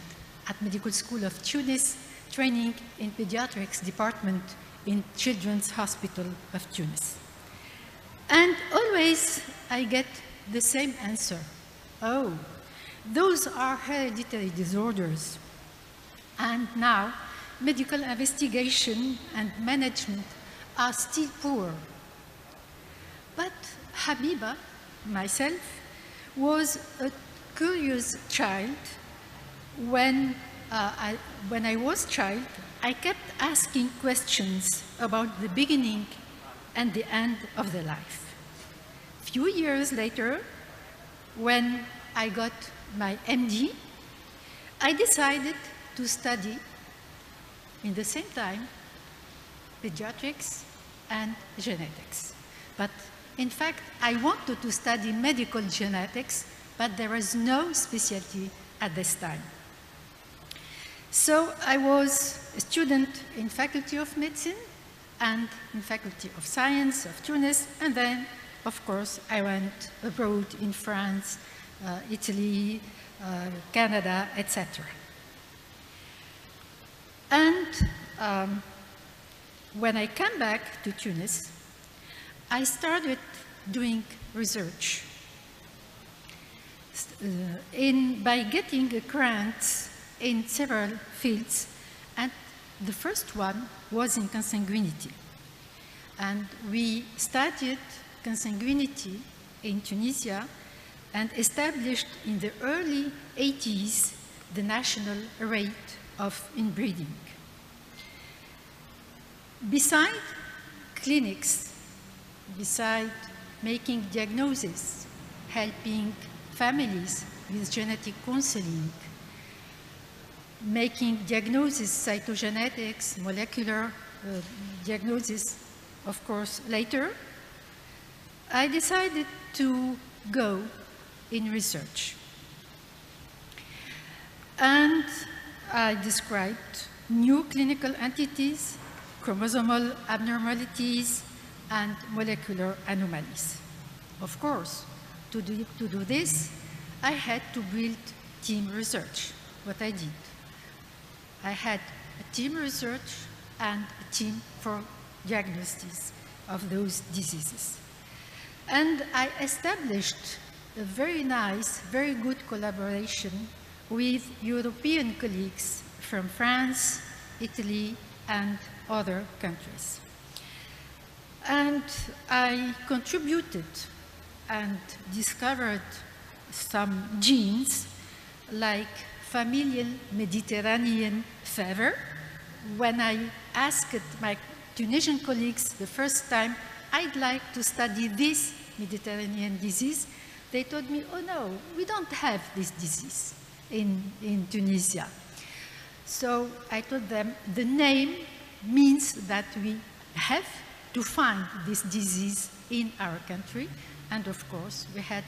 at Medical School of Tunis, training in pediatrics department in Children's Hospital of Tunis. And always I get the same answer. Oh, those are hereditary disorders. And now medical investigation and management are still poor. But Habiba, myself, was a curious child. When, uh, I, when I was child, I kept asking questions about the beginning and the end of the life. Few years later, when I got my MD, I decided to study in the same time pediatrics and genetics. But in fact, I wanted to study medical genetics, but there was no specialty at this time. So I was a student in Faculty of Medicine and in Faculty of Science of Tunis, and then, of course, I went abroad in France, uh, Italy, uh, Canada, etc. And um, when I came back to Tunis, I started doing research uh, in, by getting grants in several fields, and the first one was in consanguinity. And we studied consanguinity in Tunisia and established in the early 80s the national rate of inbreeding. Beside clinics, beside making diagnosis, helping families with genetic counseling, making diagnosis, cytogenetics, molecular uh, diagnosis, of course, later, I decided to go in research. And I described new clinical entities, chromosomal abnormalities, and molecular anomalies. Of course, to do, to do this, I had to build team research, what I did. I had a team research and a team for diagnosis of those diseases. And I established a very nice, very good collaboration with European colleagues from France, Italy, and other countries. And I contributed and discovered some genes like familial Mediterranean fever. When I asked my Tunisian colleagues the first time, I'd like to study this Mediterranean disease, they told me, oh no, we don't have this disease in, in Tunisia. So I told them the name means that we have to find this disease in our country. And of course, we had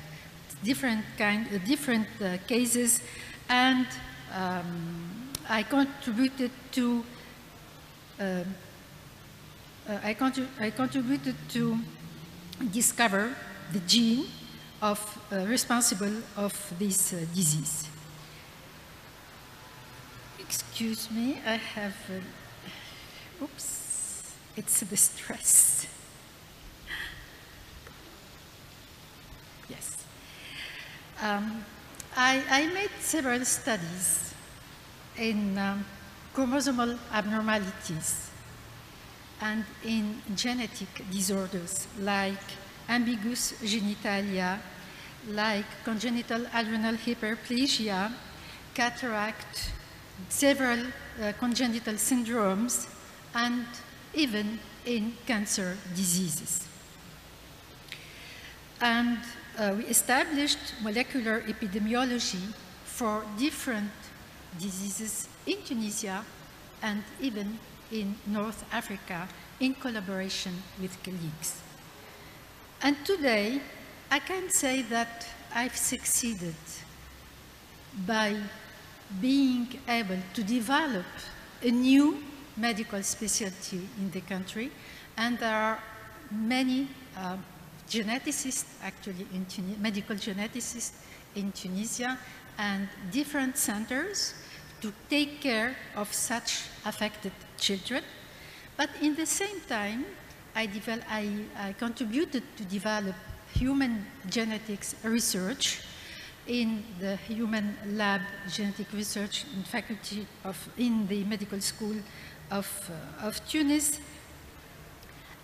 different kind, uh, different uh, cases, and um, I contributed to. Uh, uh I, contrib I, contributed to discover the gene of uh, responsible of this uh, disease. Excuse me, I have. oops, it's the stress. Yes. Um, I, I, made several studies in um, chromosomal abnormalities and in genetic disorders like ambiguous genitalia, like congenital adrenal hyperplasia, cataract, several uh, congenital syndromes, and even in cancer diseases. And uh, we established molecular epidemiology for different diseases in Tunisia and even in North Africa in collaboration with colleagues. And today, I can say that I've succeeded by being able to develop a new medical specialty in the country, and there are many uh, geneticists, actually, in medical geneticists in Tunisia, and different centers to take care of such affected children. But in the same time, I, I, I contributed to develop human genetics research in the human lab genetic research and faculty of, in the medical school of, uh, of Tunis.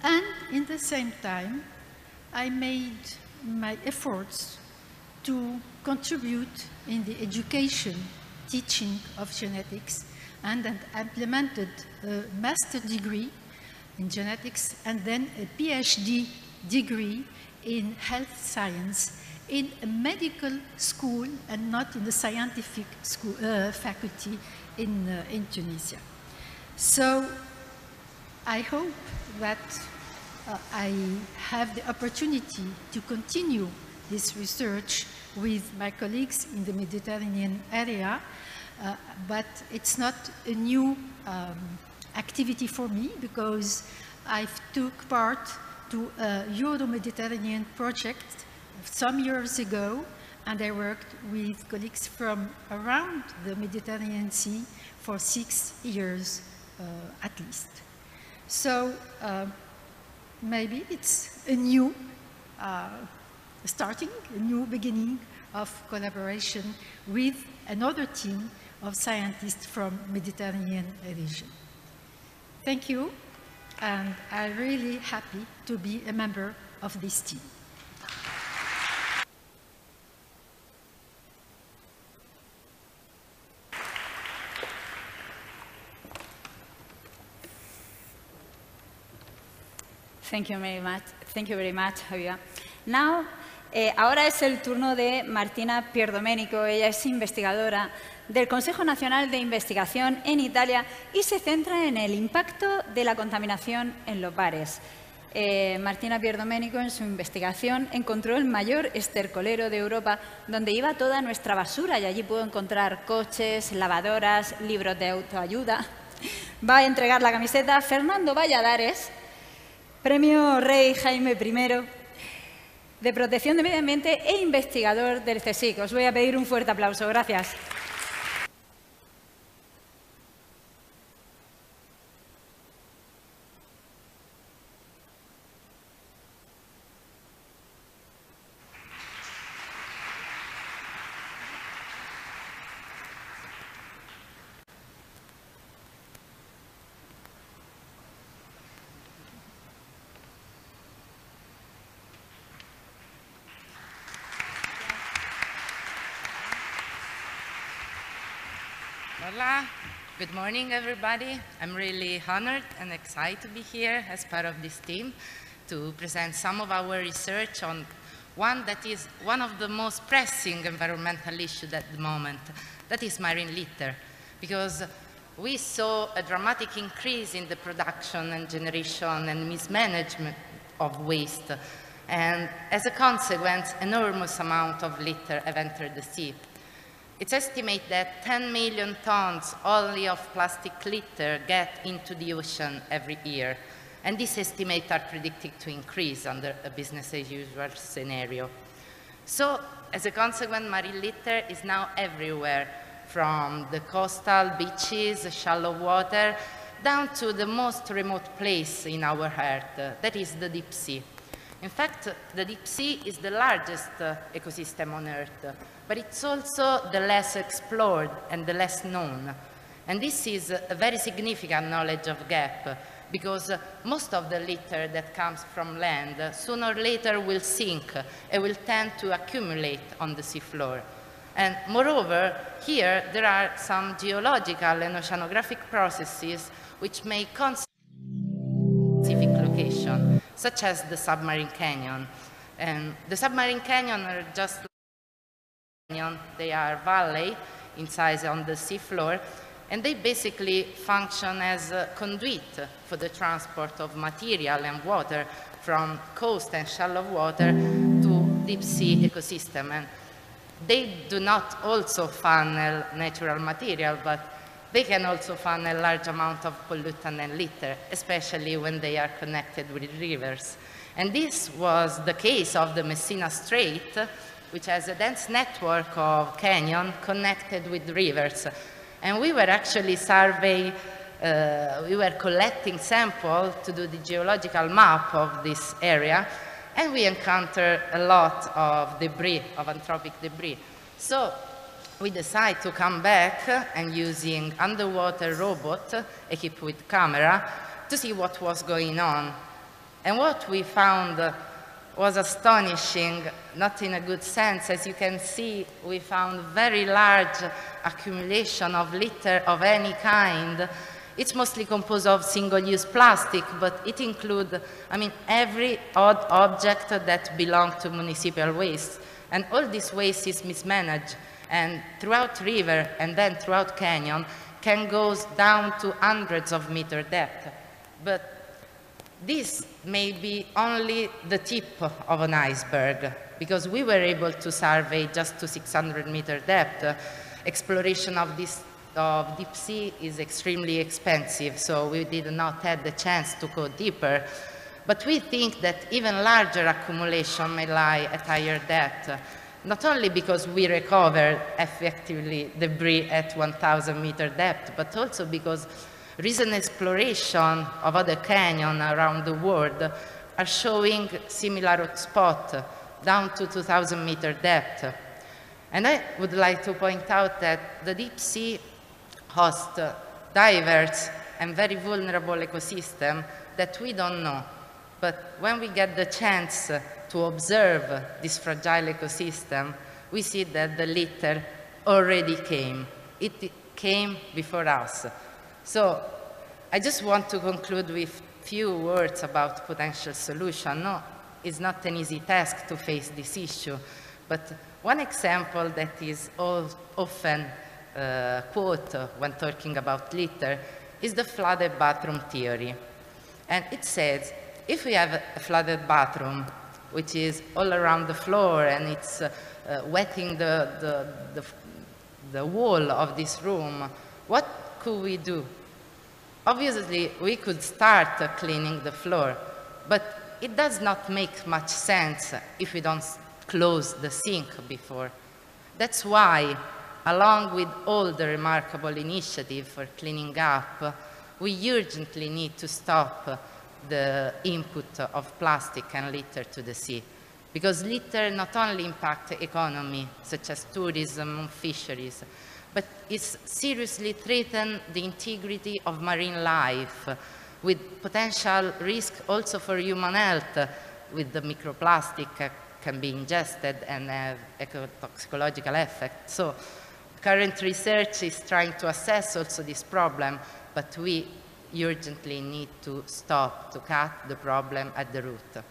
And in the same time, I made my efforts to contribute in the education, teaching of genetics, and then implemented a master degree in genetics and then a PhD degree in health science in a medical school and not in the scientific school, uh, faculty in, uh, in Tunisia. So I hope that uh, I have the opportunity to continue this research with my colleagues in the Mediterranean area, uh, but it's not a new um, activity for me because I've took part to a Euro-Mediterranean project some years ago, and I worked with colleagues from around the Mediterranean Sea for six years uh, at least. So uh, maybe it's a new uh, starting, a new beginning of collaboration with another team of scientists from Mediterranean region. Thank you, and I'm really happy to be a member of this team. Thank you very much. Thank you very much, Javier. Now, eh, ahora es el turno de Martina Pierdomenico. Ella es investigadora del Consejo Nacional de Investigación en Italia y se centra en el impacto de la contaminación en los bares. Eh, Martina Pierdomenico en su investigación encontró el mayor estercolero de Europa donde iba toda nuestra basura y allí pudo encontrar coches, lavadoras, libros de autoayuda. Va a entregar la camiseta Fernando Valladares, Premio Rey Jaime I de Protección de Medio Ambiente e investigador del CSIC. Os voy a pedir un fuerte aplauso. Gracias. Good morning everybody. I'm really honored and excited to be here as part of this team to present some of our research on one that is one of the most pressing environmental issues at the moment, that is marine litter, because we saw a dramatic increase in the production and generation and mismanagement of waste, and as a consequence, enormous amount of litter have entered the sea. It's estimated that 10 million tons only of plastic litter get into the ocean every year, and these estimates are predicted to increase under a business as usual scenario. So, as a consequence, marine litter is now everywhere, from the coastal beaches, shallow water, down to the most remote place in our earth, that is the deep sea. In fact, the deep sea is the largest uh, ecosystem on Earth, but it's also the less explored and the less known. And this is a very significant knowledge of gap because most of the litter that comes from land sooner or later will sink and will tend to accumulate on the seafloor. And moreover, here there are some geological and oceanographic processes which may specific location, such as the submarine canyon. And the submarine canyon are just they are valley in size on the seafloor, and they basically function as a conduit for the transport of material and water from coast and shallow water to deep sea ecosystem. And they do not also funnel natural material, but they can also funnel large amount of pollutant and litter, especially when they are connected with rivers. And this was the case of the Messina Strait, which has a dense network of canyon connected with rivers. And we were actually surveying, uh, we were collecting samples to do the geological map of this area, and we encountered a lot of debris, of anthropic debris. So we decided to come back and using underwater robot equipped with camera to see what was going on. And what we found was astonishing, not in a good sense. As you can see, we found very large accumulation of litter of any kind. It's mostly composed of single-use plastic, but it includes, I mean, every odd object that belongs to municipal waste. And all this waste is mismanaged. And throughout river and then throughout canyon can go down to hundreds of meter depth. But this may be only the tip of an iceberg because we were able to survey just to 600 meter depth. Exploration of this of deep sea is extremely expensive, so we did not have the chance to go deeper. But we think that even larger accumulation may lie at higher depth, not only because we recovered effectively debris at 1,000 meter depth, but also because Recent exploration of other canyons around the world are showing similar hotspots down to 2,000 meter depth. And I would like to point out that the deep sea hosts diverse and very vulnerable ecosystem that we don't know. But when we get the chance to observe this fragile ecosystem, we see that the litter already came. It came before us. So I just want to conclude with few words about potential solution. No, it's not an easy task to face this issue, but one example that is often uh, quoted when talking about litter is the flooded bathroom theory. And it says, if we have a flooded bathroom, which is all around the floor and it's uh, uh, wetting the, the, the, the wall of this room, what could we do? Obviously, we could start cleaning the floor, but it does not make much sense if we don't close the sink before. That's why, along with all the remarkable initiatives for cleaning up, we urgently need to stop the input of plastic and litter to the sea. Because litter not only impacts economy, such as tourism and fisheries, but it seriously threatens the integrity of marine life with potential risk also for human health with the microplastic can be ingested and have ecotoxicological effect. So current research is trying to assess also this problem, but we urgently need to stop, to cut the problem at the root.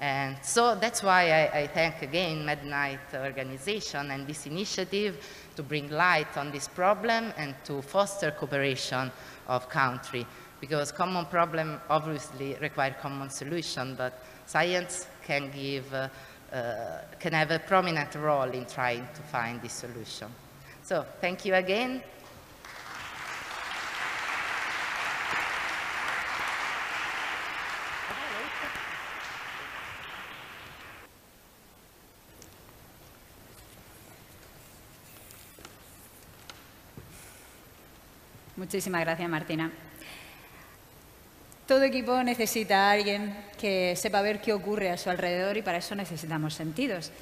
And so that's why I, I thank again MedNight organization and this initiative to bring light on this problem and to foster cooperation of country because common problem obviously require common solution but science can give uh, uh, can have a prominent role in trying to find this solution. So thank you again Muchísimas gracias, Martina. Todo equipo necesita a alguien que sepa ver qué ocurre a su alrededor y para eso necesitamos sentidos.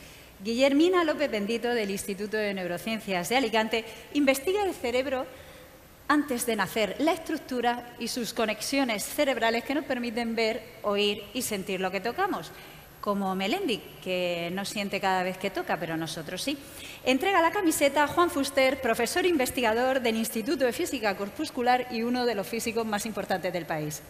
Guillermina López Bendito, del Instituto de Neurociencias de Alicante, investiga el cerebro antes de nacer, la estructura y sus conexiones cerebrales que nos permiten ver, oír y sentir lo que tocamos. Como Melendi, que no siente cada vez que toca, pero nosotros sí. Entrega la camiseta a Juan Fuster, profesor investigador del Instituto de Física Corpuscular y uno de los físicos más importantes del país.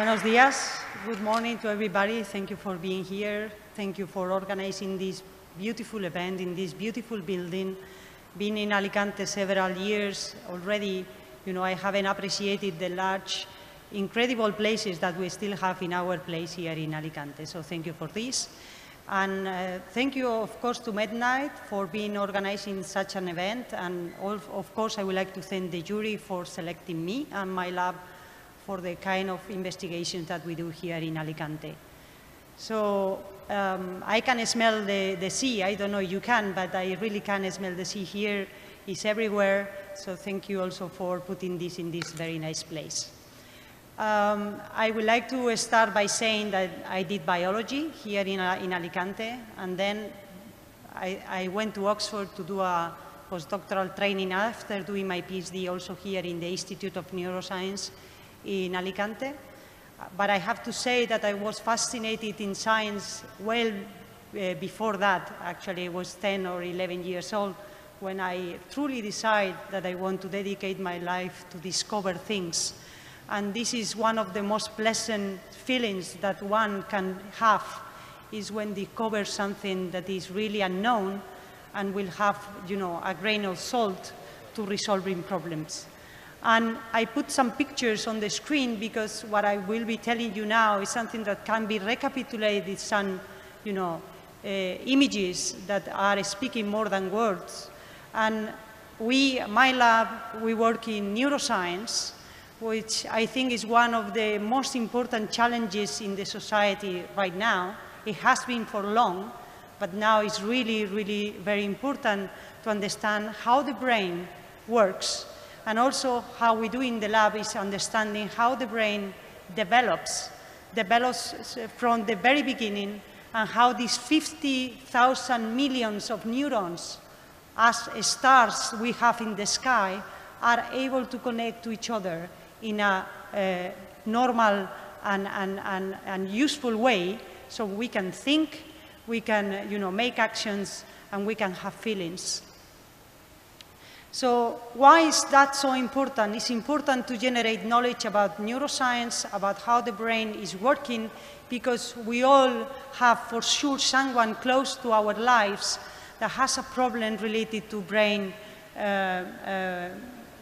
Buenos días. Good morning to everybody. Thank you for being here. Thank you for organizing this beautiful event in this beautiful building. Been in Alicante several years already, you know, I haven't appreciated the large, incredible places that we still have in our place here in Alicante. So thank you for this. And uh, thank you, of course, to MedNight for being organizing such an event. And of course, I would like to thank the jury for selecting me and my lab for the kind of investigations that we do here in Alicante. So um, I can smell the, the sea. I don't know you can, but I really can smell the sea here. It's everywhere. So thank you also for putting this in this very nice place. Um, I would like to start by saying that I did biology here in, uh, in Alicante, and then I, I went to Oxford to do a postdoctoral training after doing my PhD also here in the Institute of Neuroscience in Alicante. But I have to say that I was fascinated in science well uh, before that. Actually, I was 10 or 11 years old when I truly decided that I want to dedicate my life to discover things. And this is one of the most pleasant feelings that one can have is when discover something that is really unknown and will have, you know, a grain of salt to resolving problems. And I put some pictures on the screen because what I will be telling you now is something that can be recapitulated some, you know, uh, images that are speaking more than words. And we, my lab, we work in neuroscience, which I think is one of the most important challenges in the society right now. It has been for long, but now it's really, really very important to understand how the brain works and also how we do in the lab is understanding how the brain develops, develops from the very beginning, and how these 50,000 millions of neurons as stars we have in the sky are able to connect to each other in a uh, normal and, and, and, and, useful way so we can think, we can you know, make actions, and we can have feelings. So why is that so important? It's important to generate knowledge about neuroscience, about how the brain is working, because we all have for sure someone close to our lives that has a problem related to brain, uh, uh,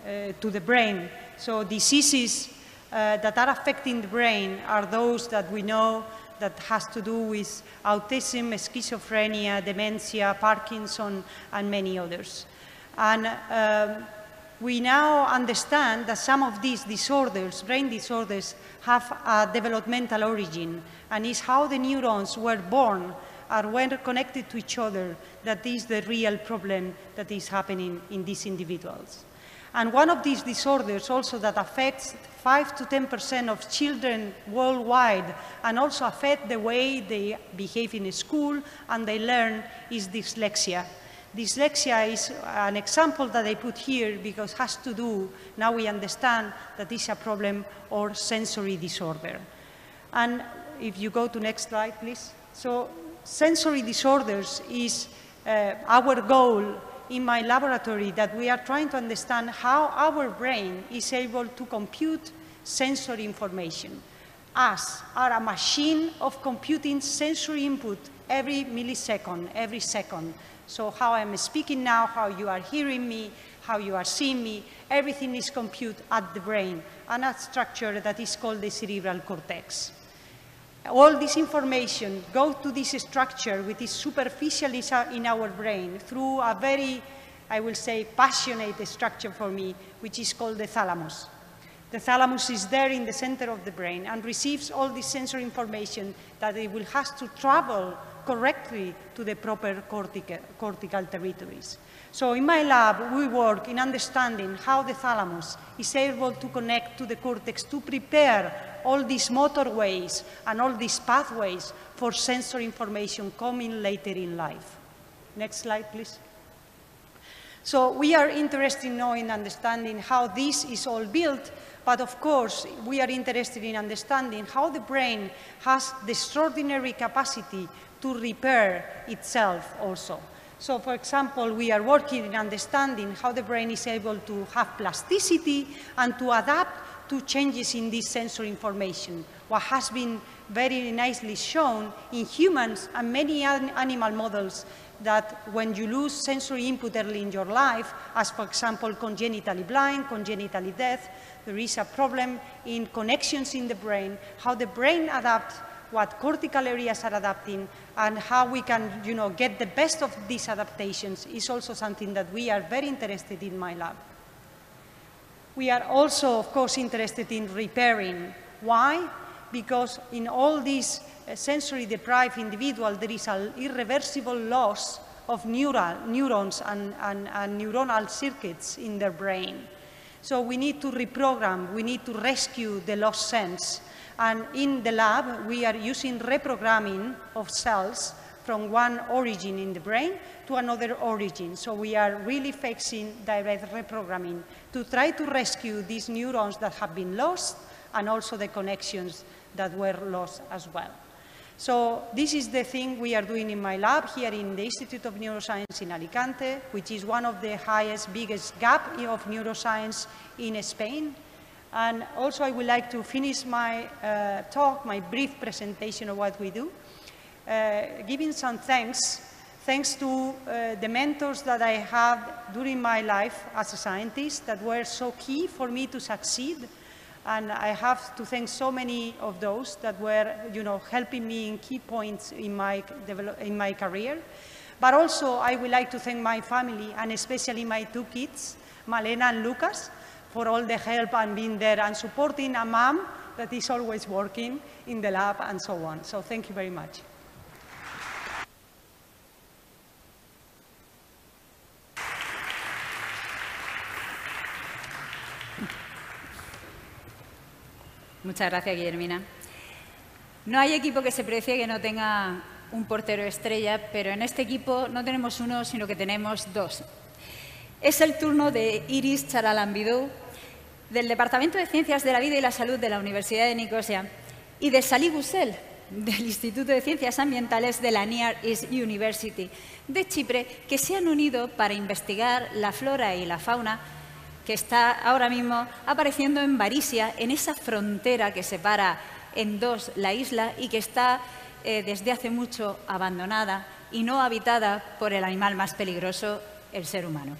uh, to the brain. So diseases uh, that are affecting the brain are those that we know that has to do with autism, schizophrenia, dementia, Parkinson, and many others. And um, we now understand that some of these disorders, brain disorders, have a developmental origin, and it's how the neurons were born are when connected to each other that is the real problem that is happening in these individuals. And one of these disorders also that affects 5 to 10% of children worldwide and also affect the way they behave in school and they learn is dyslexia. Dyslexia is an example that I put here because has to do, now we understand that it's a problem or sensory disorder. And if you go to next slide, please. So sensory disorders is uh, our goal in my laboratory that we are trying to understand how our brain is able to compute sensory information. Us are a machine of computing sensory input every millisecond, every second. So how I'm speaking now, how you are hearing me, how you are seeing me, everything is computed at the brain, and a structure that is called the cerebral cortex. All this information goes to this structure, which is superficially uh, in our brain, through a very, I will say, passionate structure for me, which is called the thalamus. The thalamus is there in the center of the brain and receives all this sensory information that it will have to travel correctly to the proper cortical, cortical territories. So in my lab, we work in understanding how the thalamus is able to connect to the cortex to prepare all these motorways and all these pathways for sensory information coming later in life. Next slide, please. So we are interested in knowing, understanding how this is all built, but of course, we are interested in understanding how the brain has the extraordinary capacity to repair itself also. So, for example, we are working in understanding how the brain is able to have plasticity and to adapt to changes in this sensory information, what has been very nicely shown in humans and many animal models that when you lose sensory input early in your life, as for example congenitally blind, congenitally deaf, there is a problem in connections in the brain, how the brain adapts what cortical areas are adapting and how we can you know, get the best of these adaptations is also something that we are very interested in my lab. We are also, of course, interested in repairing. Why? Because in all these uh, sensory deprived individuals, there is an irreversible loss of neural, neurons and, and, and neuronal circuits in their brain. So we need to reprogram, we need to rescue the lost sense and in the lab, we are using reprogramming of cells from one origin in the brain to another origin. So we are really fixing direct reprogramming to try to rescue these neurons that have been lost and also the connections that were lost as well. So this is the thing we are doing in my lab here in the Institute of Neuroscience in Alicante, which is one of the highest, biggest gap of neuroscience in Spain. And also I would like to finish my uh, talk, my brief presentation of what we do, uh, giving some thanks, thanks to uh, the mentors that I had during my life as a scientist that were so key for me to succeed. And I have to thank so many of those that were, you know, helping me in key points in my, in my career. But also I would like to thank my family and especially my two kids, Malena and Lucas, for all the help and being there and supporting a mom that is always working in the lab and so on. So thank you very much. Muchas gracias, Guillermina. No hay equipo que se precie que no tenga un portero estrella, pero en este equipo no tenemos uno, sino que tenemos dos. Es el turno de Iris Charalambidou, del Departamento de Ciencias de la Vida y la Salud de la Universidad de Nicosia, y de Salih Gusel, del Instituto de Ciencias Ambientales de la Near East University de Chipre, que se han unido para investigar la flora y la fauna que está ahora mismo apareciendo en Varisia, en esa frontera que separa en dos la isla y que está eh, desde hace mucho abandonada y no habitada por el animal más peligroso, el ser humano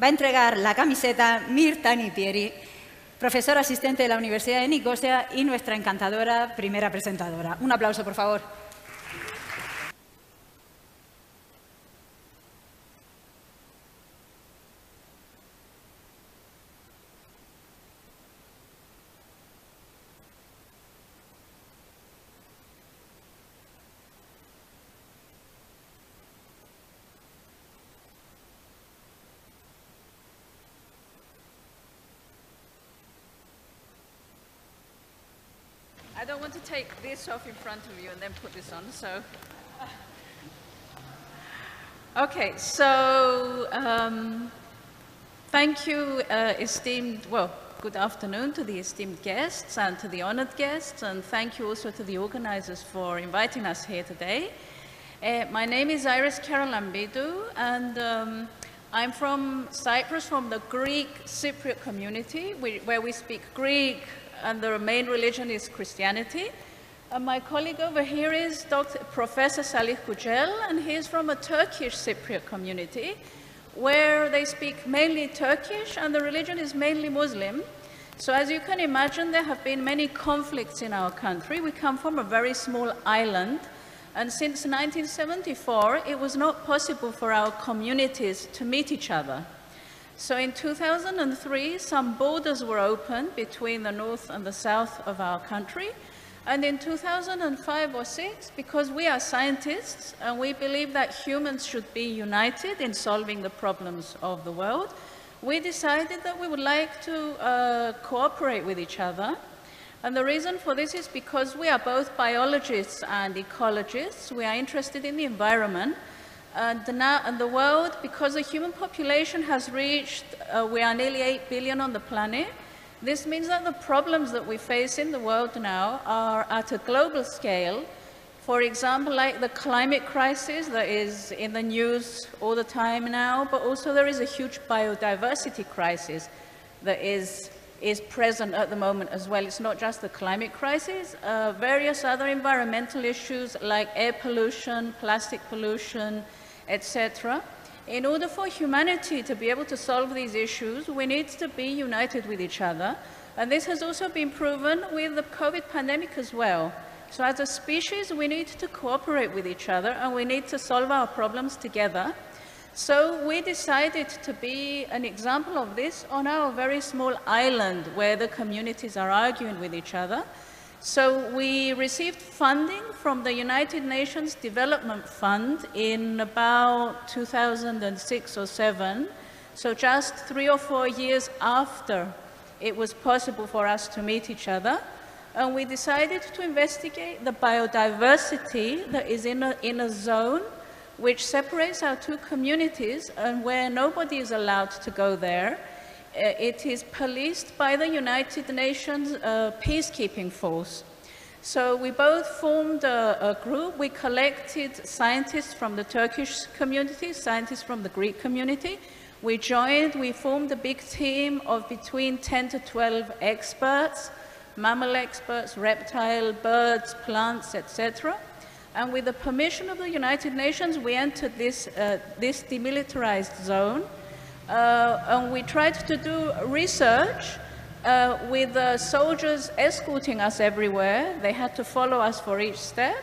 va a entregar la camiseta Mirta Nipieri, profesora asistente de la Universidad de Nicosia y nuestra encantadora primera presentadora. Un aplauso, por favor. Take this off in front of you and then put this on, so. Okay, so um, thank you, uh, esteemed, well, good afternoon to the esteemed guests and to the honored guests, and thank you also to the organizers for inviting us here today. Uh, my name is Iris Charalambidou, and um, I'm from Cyprus, from the Greek Cypriot community, where we speak Greek, and the main religion is Christianity. And my colleague over here is Dr. Professor Salih Gusel, and he's from a Turkish Cypriot community where they speak mainly Turkish and the religion is mainly Muslim. So as you can imagine, there have been many conflicts in our country. We come from a very small island, and since 1974, it was not possible for our communities to meet each other. So in 2003, some borders were opened between the north and the south of our country. And in 2005 or 6, because we are scientists and we believe that humans should be united in solving the problems of the world, we decided that we would like to uh, cooperate with each other. And the reason for this is because we are both biologists and ecologists. We are interested in the environment. And, now, and the world, because the human population has reached, uh, we are nearly 8 billion on the planet, this means that the problems that we face in the world now are at a global scale. For example, like the climate crisis that is in the news all the time now, but also there is a huge biodiversity crisis that is, is present at the moment as well. It's not just the climate crisis, uh, various other environmental issues like air pollution, plastic pollution, etc. In order for humanity to be able to solve these issues, we need to be united with each other. And this has also been proven with the COVID pandemic as well. So as a species, we need to cooperate with each other and we need to solve our problems together. So we decided to be an example of this on our very small island where the communities are arguing with each other. So we received funding from the United Nations Development Fund in about 2006 or 7. So just three or four years after it was possible for us to meet each other. And we decided to investigate the biodiversity that is in a, in a zone which separates our two communities and where nobody is allowed to go there it is policed by the United Nations uh, peacekeeping force. So we both formed a, a, group. We collected scientists from the Turkish community, scientists from the Greek community. We joined, we formed a big team of between 10 to 12 experts, mammal experts, reptile, birds, plants, etc. And with the permission of the United Nations, we entered this, uh, this demilitarized zone uh, and we tried to do research uh, with the soldiers escorting us everywhere. They had to follow us for each step.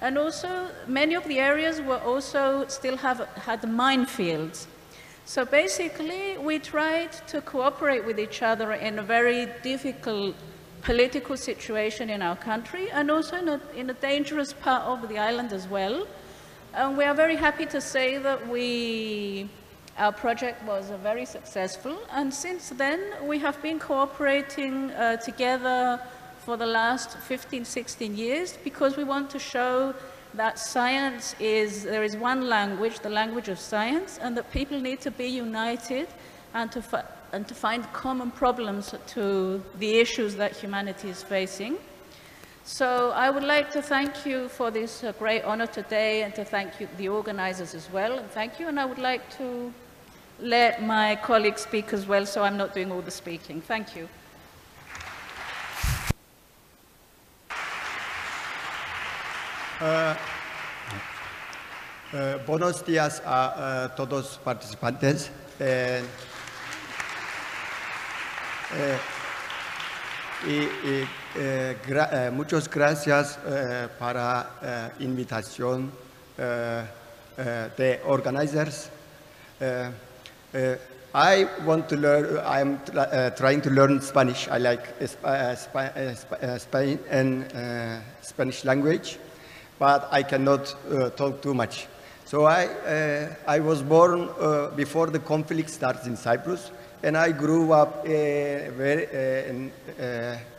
And also, many of the areas were also still have, had minefields. So basically, we tried to cooperate with each other in a very difficult political situation in our country and also in a, in a dangerous part of the island as well. And we are very happy to say that we our project was uh, very successful, and since then we have been cooperating uh, together for the last 15, 16 years because we want to show that science is, there is one language, the language of science, and that people need to be united and to, and to find common problems to the issues that humanity is facing. So I would like to thank you for this uh, great honor today and to thank you, the organizers as well. And thank you. And I would like to let my colleagues speak as well so I'm not doing all the speaking. Thank you. Uh, uh, buenos días a uh, todos participantes. Eh, y, y eh, gra eh, muchas gracias eh, para la invitación eh, eh, de organizers. I want to learn, I'm trying to learn Spanish. I like Spain and Spanish language, but I cannot talk too much. So I, I was born before the conflict starts in Cyprus, and I grew up uh, very, in,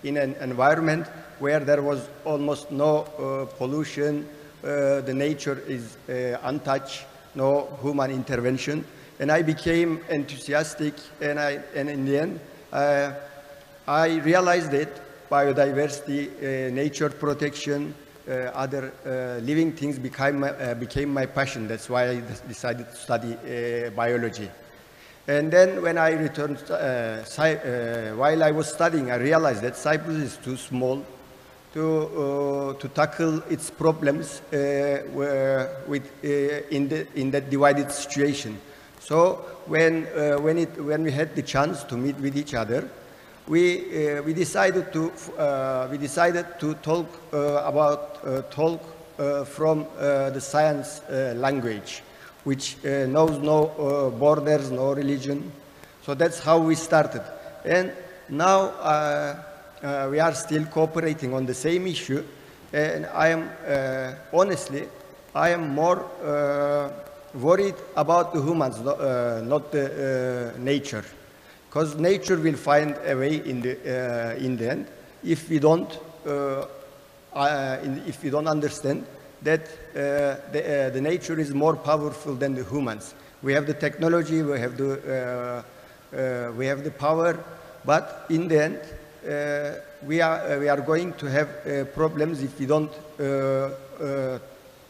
in, an environment where there was almost no pollution, the nature is untouched, no human intervention. And I became enthusiastic, and, I, and in the end, I realized that biodiversity, nature protection, uh, other uh, living things became my, uh, became my passion. That's why I decided to study biology. And then when I returned, while I was studying, I realized that Cyprus is too small to, to tackle its problems with, in, the, in that divided situation. So when, when, it, when we had the chance to meet with each other, we, uh, we, decided to, uh, we decided to talk uh, about uh, talk uh, from uh, the science language, which knows no borders, no religion. So that's how we started. And now uh, uh, we are still cooperating on the same issue. And I am, uh, honestly, I am more uh, worried about the humans, uh, not the uh, nature. Because nature will find a way in the, uh, in the end if we don't, uh, uh, if we don't understand that uh, the, uh, the nature is more powerful than the humans. We have the technology, we have the, uh, we have the power, but in the end, uh, we, are, uh, we are going to have uh, problems if we don't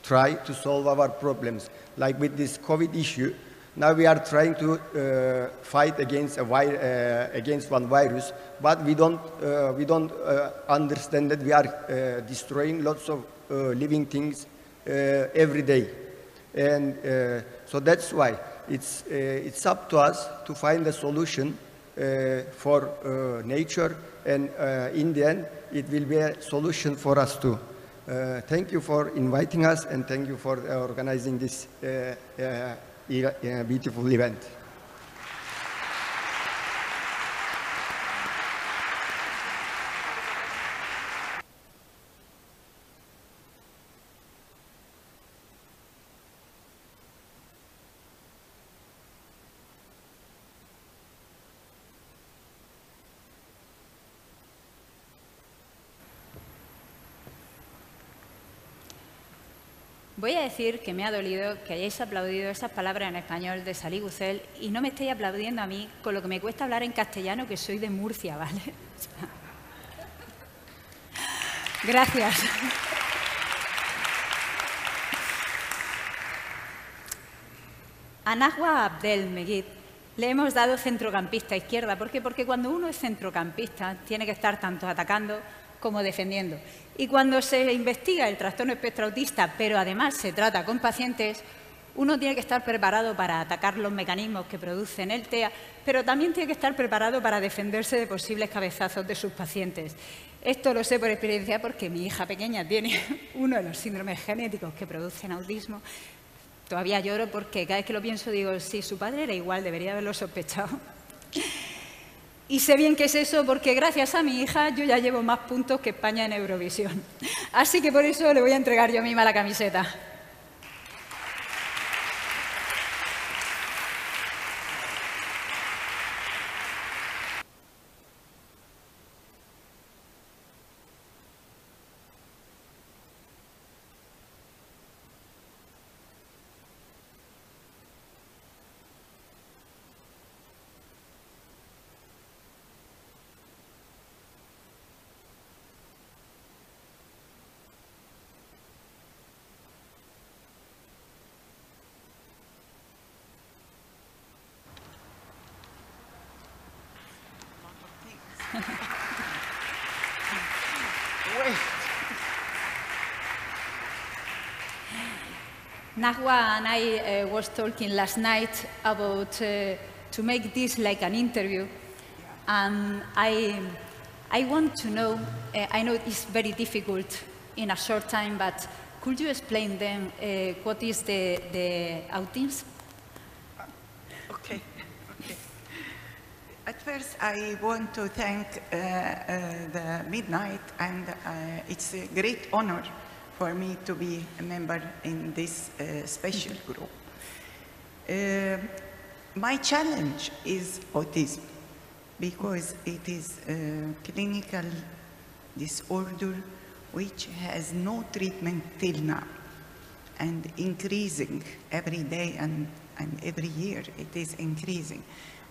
try to solve our problems. Like with this COVID issue, now we are trying to uh, fight against, uh, against one virus, but we don't, uh, we don't uh, understand that we are uh, destroying lots of uh, living things every day. And so that's why it's, it's up to us to find a solution for nature, and in the end, it will be a solution for us too. Thank you for inviting us, and thank you for organizing this beautiful event. Decir que me ha dolido que hayáis aplaudido esas palabras en español de Salí Bucel y no me estéis aplaudiendo a mí con lo que me cuesta hablar en castellano, que soy de Murcia, ¿vale? Gracias. A Nahwa Abdel Meguid le hemos dado centrocampista izquierda. ¿Por qué? Porque cuando uno es centrocampista tiene que estar tanto atacando como defendiendo. Y cuando se investiga el trastorno espectro autista, pero además se trata con pacientes, uno tiene que estar preparado para atacar los mecanismos que producen el TEA, pero también tiene que estar preparado para defenderse de posibles cabezazos de sus pacientes. Esto lo sé por experiencia porque mi hija pequeña tiene uno de los síndromes genéticos que producen autismo. Todavía lloro porque cada vez que lo pienso digo, si su padre era igual, debería haberlo sospechado. Y sé bien que es eso porque gracias a mi hija yo ya llevo más puntos que España en Eurovisión. Así que por eso le voy a entregar yo misma la camiseta. Nahwa and I uh, was talking last night about uh, to make this like an interview, and I, I want to know. Uh, I know it's very difficult in a short time, but could you explain them uh, what is the the autism? Okay. okay. At first, I want to thank uh, uh, the MedNight, and it's a great honor for me to be a member in this uh, special group. Uh, my challenge is autism because it is a clinical disorder which has no treatment till now and increasing every day and, and every year it is increasing.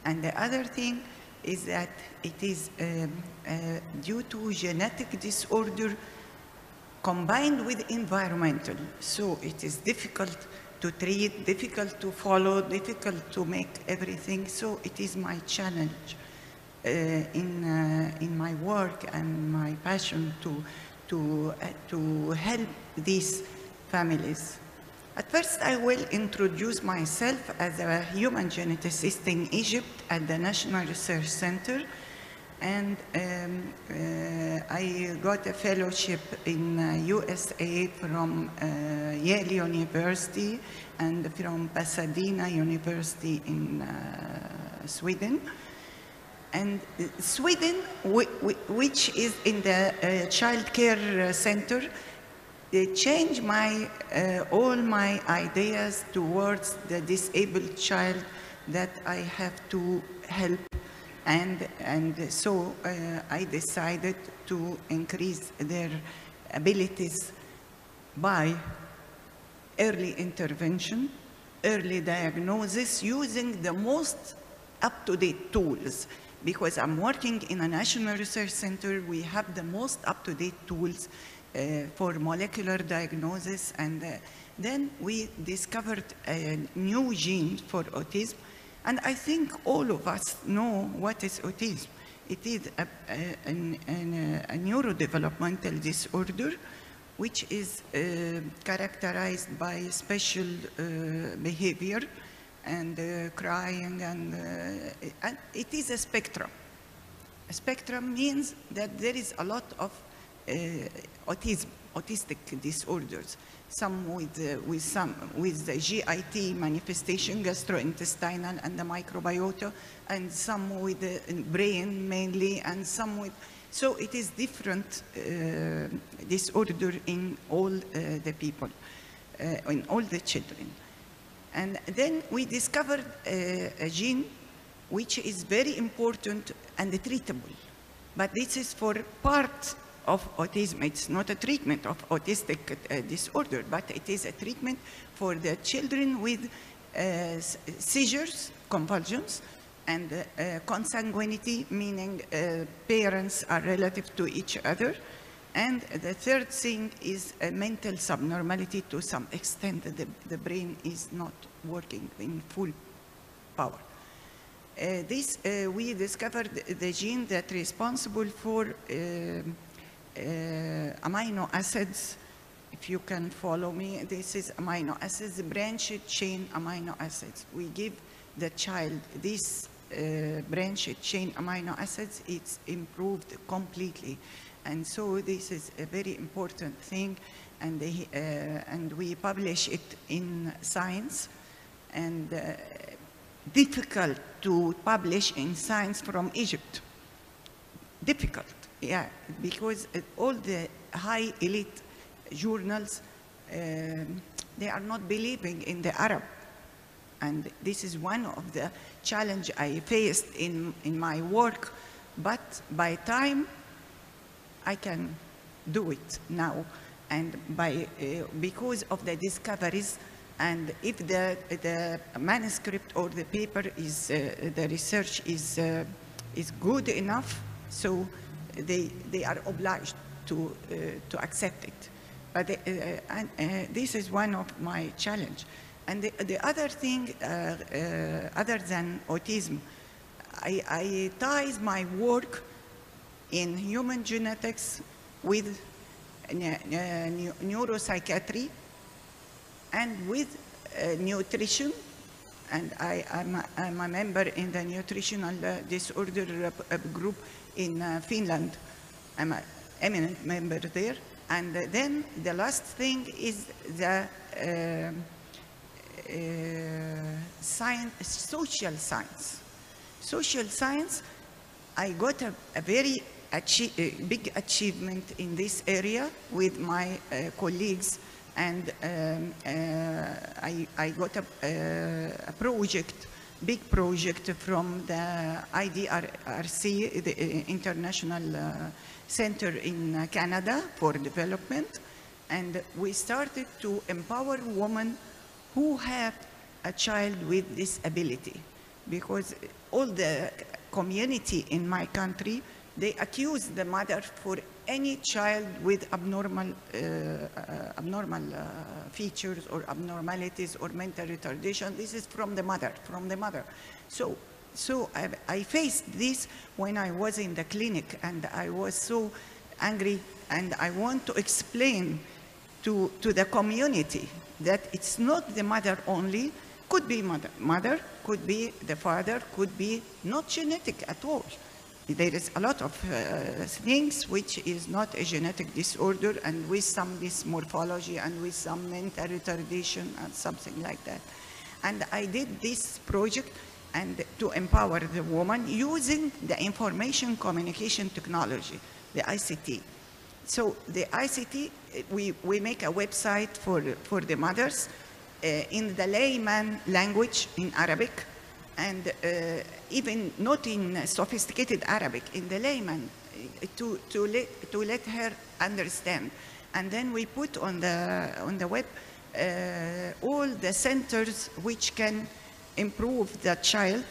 And the other thing is that it is um, uh, due to genetic disorder combined with environmental. So it is difficult to treat, difficult to follow, difficult to make everything. So it is my challenge uh, in, uh, in my work and my passion to, to, uh, to help these families. At first, I will introduce myself as a human geneticist in Egypt at the National Research Center. And um, uh, I got a fellowship in uh, USA from uh, Yale University and from Pasadena University in uh, Sweden. And uh, Sweden, which is in the uh, child care uh, center, it changed my, all my ideas towards the disabled child that I have to help. And, and so uh, I decided to increase their abilities by early intervention, early diagnosis, using the most up-to-date tools. Because I'm working in a national research center, we have the most up-to-date tools uh, for molecular diagnosis. And uh, then we discovered a new gene for autism. And I think all of us know what is autism. It is a, a, a, neurodevelopmental disorder which is uh, characterized by special uh, behavior and uh, crying and, uh, and, it is a spectrum. A spectrum means that there is a lot of uh, autism, autistic disorders, some with, uh, with, some, with the GIT manifestation, gastrointestinal and the microbiota, and some with the brain mainly, and some with so it is different uh, disorder in all uh, the people, uh, in all the children. And then we discovered a, a gene which is very important and treatable. But this is for part of autism. It's not a treatment of autistic uh, disorder, but it is a treatment for the children with uh, seizures, convulsions, and uh, consanguinity, meaning uh, parents are relative to each other. And the third thing is a mental subnormality to some extent. The, the brain is not working in full power. Uh, this, uh, we discovered the gene that responsible for uh, uh, amino acids. If you can follow me, this is amino acids, branched chain amino acids. We give the child this uh, branched chain amino acids, it's improved completely. And so this is a very important thing, and, they, uh, and we publish it in Science, and uh, difficult to publish in Science from Egypt. Difficult, yeah, because all the high elite journals, uh, they are not believing in the Arab and this is one of the challenge I faced in, in my work. But by time, I can do it now. And by, uh, because of the discoveries, and if the, the manuscript or the paper is, uh, the research is, uh, is good enough, so they, they are obliged to, uh, to accept it. But uh, and, uh, this is one of my challenge. And the, the other thing, uh, uh, other than autism, I, I ties my work in human genetics with uh, neuropsychiatry and with uh, nutrition. And I, am a, I'm a member in the nutritional uh, disorder uh, group in Finland. I'm an eminent member there. And then the last thing is the uh, science, social science. Social science, I got a, a very a big achievement in this area with my uh, colleagues and um, uh, I, I, got a, uh, a, project, big project from the IDRC, the uh, International uh, Center in Canada for Development, and we started to empower women who have a child with disability. Because all the community in my country, they accuse the mother for any child with abnormal, uh, uh, abnormal uh, features or abnormalities or mental retardation. This is from the mother, from the mother. So, so I, I faced this when I was in the clinic and I was so angry and I want to explain to, to the community that it's not the mother only, could be mother, mother, could be the father, could be not genetic at all. There is a lot of uh, things which is not a genetic disorder and with some dysmorphology and with some mental retardation and something like that. And I did this project and to empower the woman using the information communication technology, the ICT. So the ICT, we, we make a website for, for the mothers uh, in the layman language in Arabic, and uh, even not in sophisticated Arabic, in the layman, uh, to, to, let, to let her understand. And then we put on the, on the web uh, all the centers which can improve the child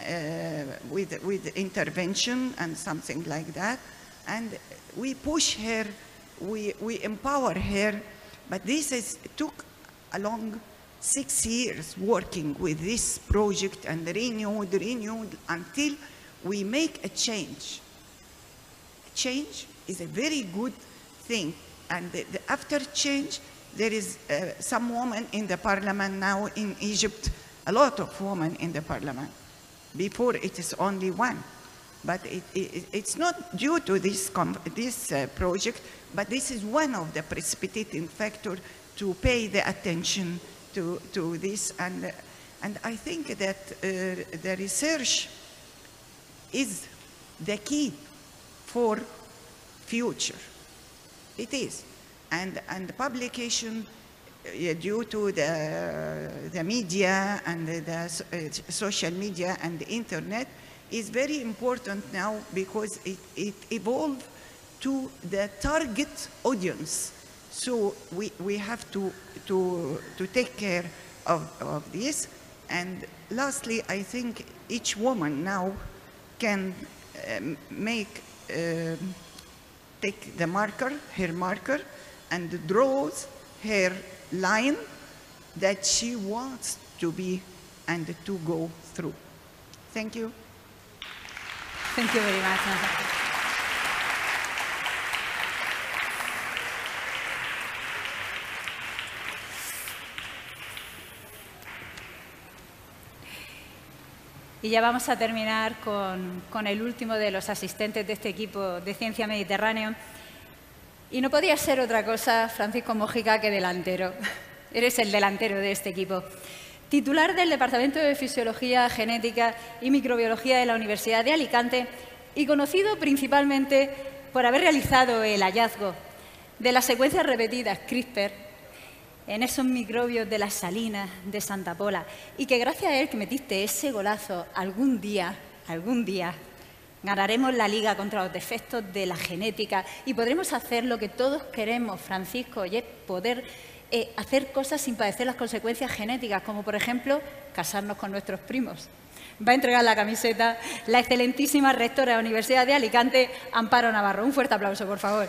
uh, with, with intervention and something like that. And we push her, we, we empower her, but this is, took a long six years working with this project and renewed, renewed until we make a change. Change is a very good thing. And the, the after change, there is uh, some woman in the parliament now in Egypt, a lot of women in the parliament. Before it is only one. But it, it, it's not due to this, this uh, project, but this is one of the precipitating factors to pay the attention to, to this. And, and I think that uh, the research is the key for future. It is. And, and the publication uh, due to the, the media and the, the uh, social media and the internet is very important now because it, it evolved to the target audience. So we, we have to, to, to take care of, of this. And lastly, I think each woman now can um, make, uh, take the marker, her marker, and draws her line that she wants to be and to go through. Thank you. Thank you very much. Y ya vamos a terminar con, el último de los asistentes de este equipo de Ciencia Mediterráneo. Y no podía ser otra cosa, Francisco Mojica, que delantero. Eres el delantero de este equipo titular del Departamento de Fisiología, Genética y Microbiología de la Universidad de Alicante y conocido principalmente por haber realizado el hallazgo de las secuencias repetidas CRISPR en esos microbios de las salinas de Santa Pola y que gracias a él que metiste ese golazo algún día, algún día ganaremos la liga contra los defectos de la genética y podremos hacer lo que todos queremos, Francisco, y es poder eh, hacer cosas sin padecer las consecuencias genéticas, como por ejemplo casarnos con nuestros primos. Va a entregar la camiseta la excelentísima rectora de la Universidad de Alicante, Amparo Navarro. Un fuerte aplauso, por favor.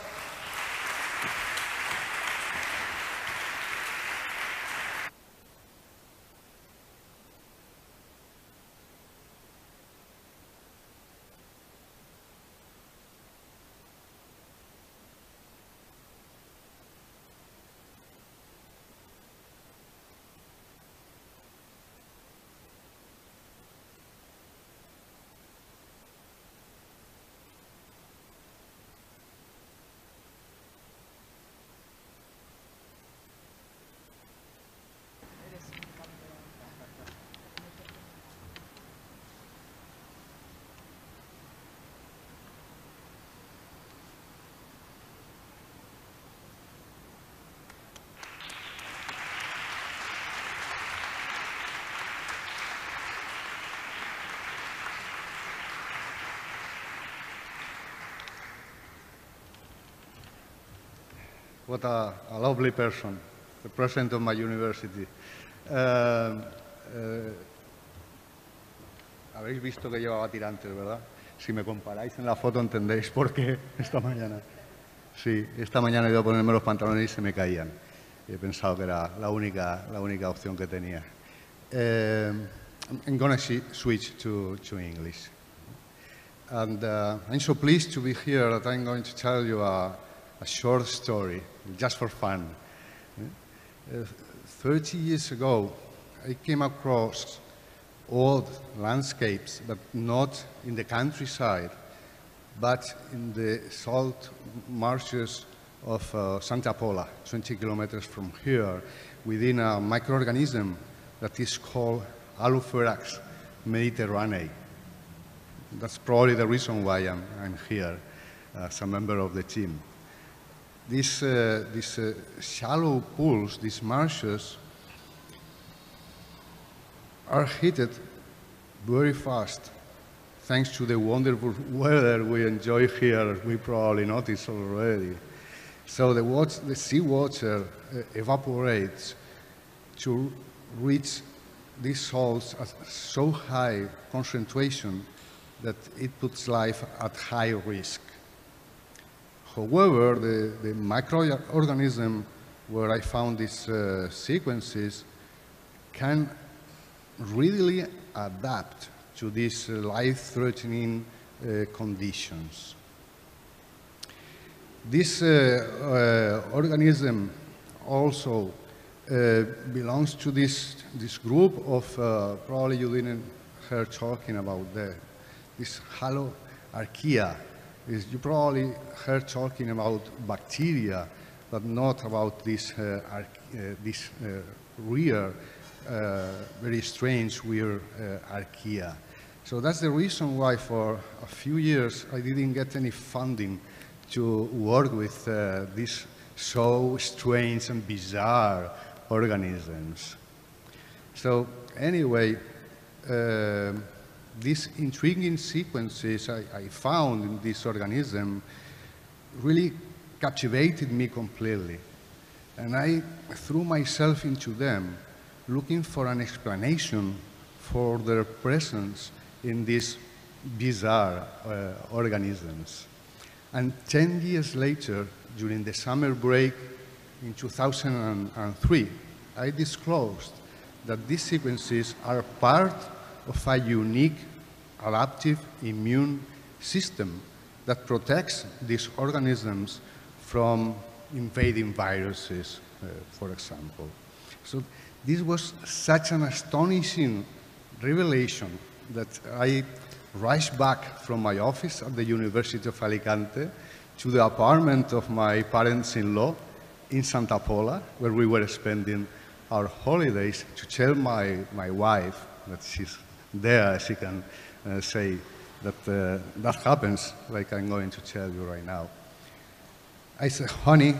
What a, a lovely person, the president of my university. Uh, uh, habéis visto que llevaba tirantes, ¿verdad? Si me comparáis en la foto entendéis por qué esta mañana. Sí, esta mañana he ido a ponerme los pantalones y se me caían. He pensado que era la única, la única opción que tenía. Uh, I'm going to switch to, to English. And uh, I'm so pleased to be here that I'm going to tell you a, a short story, just for fun. Uh, 30 years ago, I came across old landscapes, but not in the countryside, but in the salt marshes of uh, Santa Pola, 20 kilometers from here, within a microorganism that is called Haloferax Mediterranean. That's probably the reason why I'm, I'm here as a member of the team. These, uh, these uh, shallow pools, these marshes, are heated very fast thanks to the wonderful weather we enjoy here, we probably noticed already. So the, water, the seawater uh, evaporates to reach these salts at so high concentration that it puts life at high risk. However, the, the microorganism where I found these uh, sequences can readily adapt to these uh, life-threatening uh, conditions. This uh, organism also belongs to this, this group of, probably you didn't hear talking about that, this haloarchaea. Is you probably heard talking about bacteria, but not about this, uh, uh, this uh, rare, very strange, weird archaea. So that's the reason why for a few years I didn't get any funding to work with uh, these so strange and bizarre organisms. So anyway, uh, these intriguing sequences I, I, found in this organism really captivated me completely. And I threw myself into them looking for an explanation for their presence in these bizarre uh, organisms. And 10 years later, during the summer break in 2003, I disclosed that these sequences are part of a unique adaptive immune system that protects these organisms from invading viruses, uh, for example. So this was such an astonishing revelation that I rushed back from my office at the University of Alicante to the apartment of my parents-in-law in Santa Pola, where we were spending our holidays, to tell my, my wife that she's there, she can uh, say that uh, that happens, like I'm going to tell you right now. I said, honey,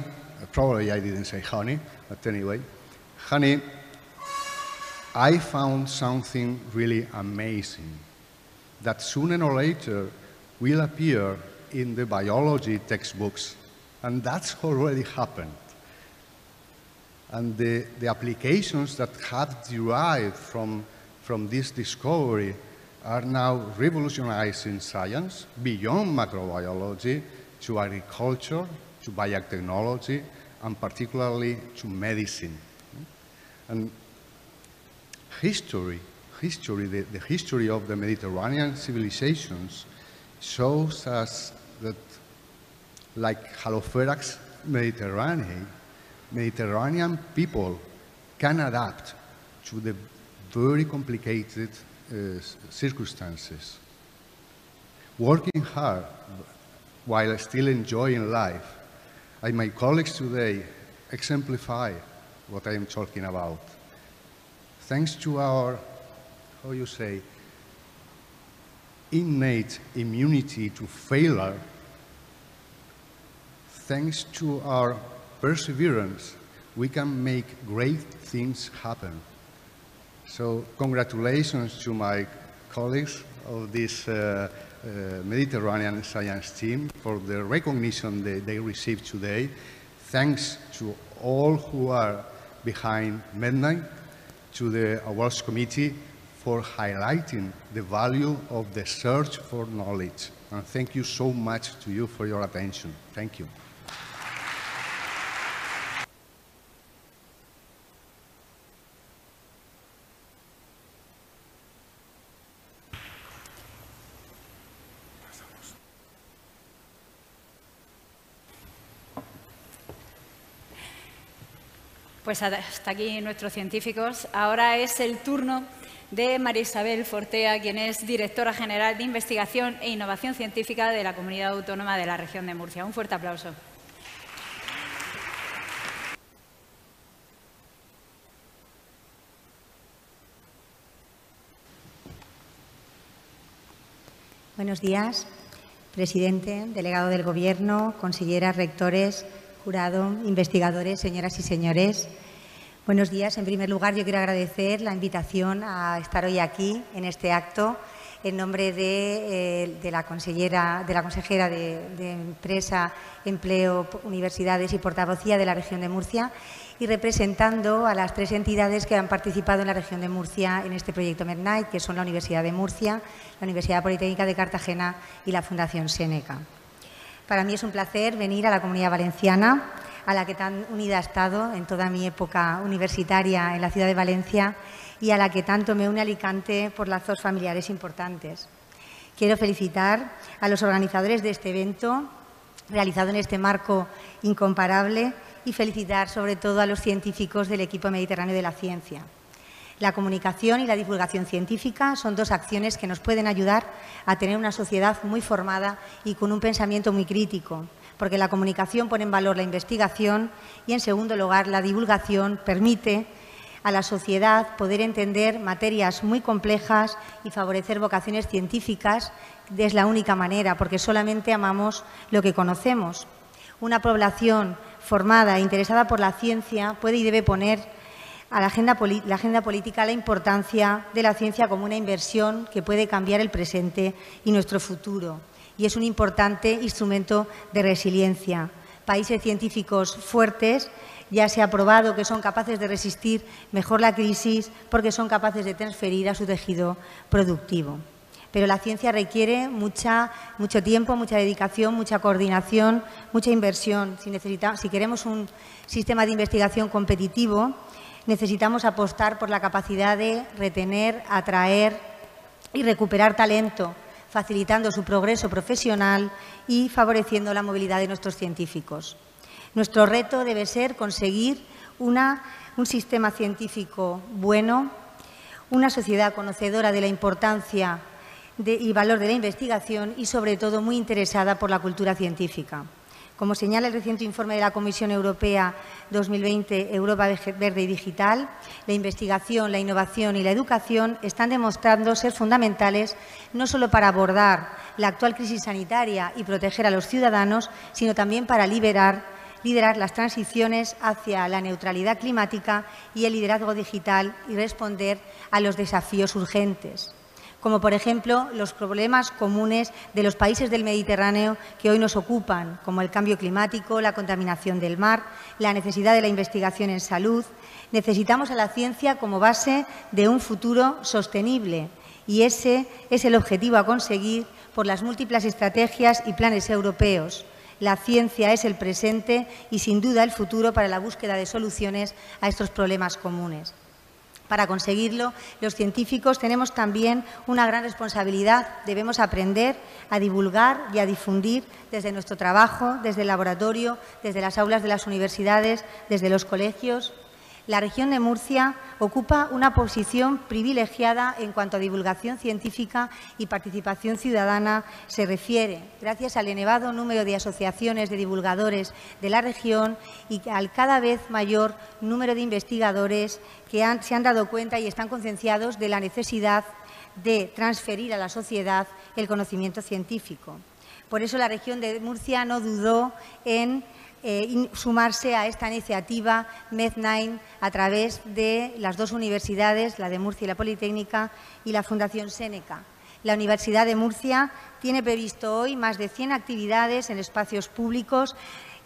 probably I didn't say honey, but anyway, honey, I found something really amazing that sooner or later will appear in the biology textbooks. And that's already happened. And the, the applications that have derived from, from this discovery are now revolutionizing science beyond microbiology to agriculture, to biotechnology, and particularly to medicine. And history, history the, the history of the Mediterranean civilizations shows us that like Haloferax mediterranean, Mediterranean people can adapt to the very complicated uh, circumstances. Working hard while still enjoying life, and my colleagues today exemplify what I am talking about thanks to our, how you say, innate immunity to failure, thanks to our perseverance, we can make great things happen. So congratulations to my colleagues of this uh, uh, Mediterranean science team for the recognition that they received today. Thanks to all who are behind MedNight to the awards committee for highlighting the value of the search for knowledge. And thank you so much to you for your attention. Thank you. Pues hasta aquí nuestros científicos. Ahora es el turno de María Isabel Fortea, quien es directora general de Investigación e Innovación Científica de la Comunidad Autónoma de la Región de Murcia. Un fuerte aplauso. Buenos días, presidente, delegado del Gobierno, conselleras, rectores, jurado, investigadores, señoras y señores. Buenos días. En primer lugar, yo quiero agradecer la invitación a estar hoy aquí en este acto en nombre de, eh, la, consellera, de la consejera de, Empresa, Empleo, Universidades y Portavocía de la región de Murcia y representando a las tres entidades que han participado en la región de Murcia en este proyecto Midnight, que son la Universidad de Murcia, la Universidad Politécnica de Cartagena y la Fundación Seneca. Para mí es un placer venir a la Comunidad Valenciana, a la que tan unida he estado en toda mi época universitaria en la ciudad de Valencia y a la que tanto me une Alicante por lazos familiares importantes. Quiero felicitar a los organizadores de este evento, realizado en este marco incomparable, y felicitar sobre todo a los científicos del equipo mediterráneo de la ciencia. La comunicación y la divulgación científica son dos acciones que nos pueden ayudar a tener una sociedad muy formada y con un pensamiento muy crítico, porque la comunicación pone en valor la investigación y, en segundo lugar, la divulgación permite a la sociedad poder entender materias muy complejas y favorecer vocaciones científicas es la única manera, porque solamente amamos lo que conocemos. Una población formada e interesada por la ciencia puede y debe poner a la agenda, la agenda política la importancia de la ciencia como una inversión que puede cambiar el presente y nuestro futuro. Y es un importante instrumento de resiliencia. Países científicos fuertes ya se ha probado que son capaces de resistir mejor la crisis porque son capaces de transferir a su tejido productivo pero la ciencia requiere mucha, mucho tiempo, mucha dedicación, mucha coordinación, mucha inversión. Si, si queremos un sistema de investigación competitivo, necesitamos apostar por la capacidad de retener, atraer y recuperar talento, facilitando su progreso profesional y favoreciendo la movilidad de nuestros científicos. Nuestro reto debe ser conseguir un sistema científico bueno, una sociedad conocedora de la importancia y valor de la investigación y, sobre todo, muy interesada por la cultura científica. Como señala el reciente informe de la Comisión Europea 2020 Europa Verde y Digital, la investigación, la innovación y la educación están demostrando ser fundamentales no solo para abordar la actual crisis sanitaria y proteger a los ciudadanos, sino también para liderar las transiciones hacia la neutralidad climática y el liderazgo digital y responder a los desafíos urgentes como por ejemplo los problemas comunes de los países del Mediterráneo que hoy nos ocupan, como el cambio climático, la contaminación del mar, la necesidad de la investigación en salud. Necesitamos a la ciencia como base de un futuro sostenible y ese es el objetivo a conseguir por las múltiples estrategias y planes europeos. La ciencia es el presente y, sin duda, el futuro para la búsqueda de soluciones a estos problemas comunes. Para conseguirlo, los científicos tenemos también una gran responsabilidad. Debemos aprender a divulgar y a difundir desde nuestro trabajo, desde el laboratorio, desde las aulas de las universidades, desde los colegios, la región de Murcia ocupa una posición privilegiada en cuanto a divulgación científica y participación ciudadana se refiere, gracias al elevado número de asociaciones de divulgadores de la región y al cada vez mayor número de investigadores que se han dado cuenta y están concienciados de la necesidad de transferir a la sociedad el conocimiento científico. Por eso la región de Murcia no dudó en eh, sumarse a esta iniciativa MED9 a través de las dos universidades, la de Murcia y la Politécnica, y la Fundación Seneca. La Universidad de Murcia tiene previsto hoy más de 100 actividades en espacios públicos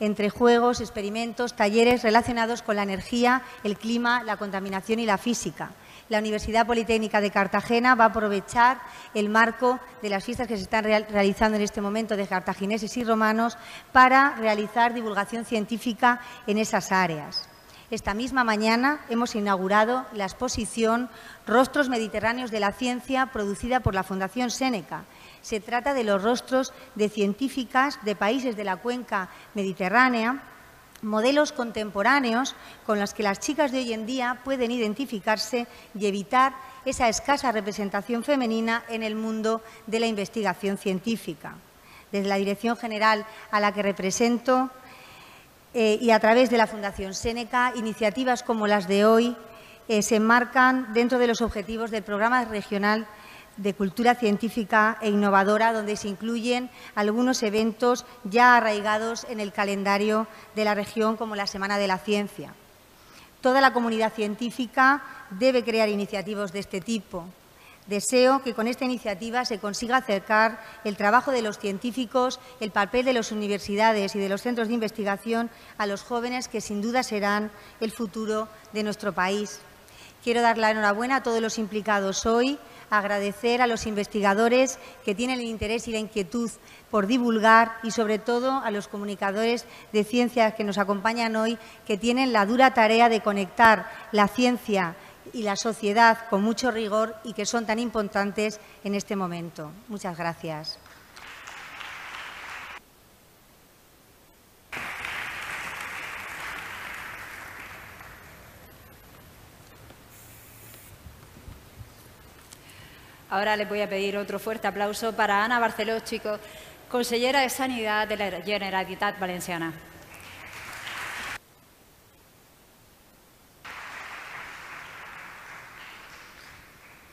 entre juegos, experimentos, talleres relacionados con la energía, el clima, la contaminación y la física la Universidad Politécnica de Cartagena va a aprovechar el marco de las fiestas que se están realizando en este momento de cartagineses y romanos para realizar divulgación científica en esas áreas. Esta misma mañana hemos inaugurado la exposición Rostros Mediterráneos de la Ciencia producida por la Fundación Séneca. Se trata de los rostros de científicas de países de la cuenca mediterránea modelos contemporáneos con los que las chicas de hoy en día pueden identificarse y evitar esa escasa representación femenina en el mundo de la investigación científica. Desde la Dirección General a la que represento eh, y a través de la Fundación Séneca, iniciativas como las de hoy eh, se enmarcan dentro de los objetivos del Programa Regional de cultura científica e innovadora, donde se incluyen algunos eventos ya arraigados en el calendario de la región, como la Semana de la Ciencia. Toda la comunidad científica debe crear iniciativas de este tipo. Deseo que con esta iniciativa se consiga acercar el trabajo de los científicos, el papel de las universidades y de los centros de investigación a los jóvenes que sin duda serán el futuro de nuestro país. Quiero dar la enhorabuena a todos los implicados hoy, agradecer a los investigadores que tienen el interés y la inquietud por divulgar y, sobre todo, a los comunicadores de ciencia que nos acompañan hoy, que tienen la dura tarea de conectar la ciencia y la sociedad con mucho rigor y que son tan importantes en este momento. Muchas gracias. Ahora les voy a pedir otro fuerte aplauso para Ana Barceló, chicos, consellera de Sanidad de la Generalitat Valenciana.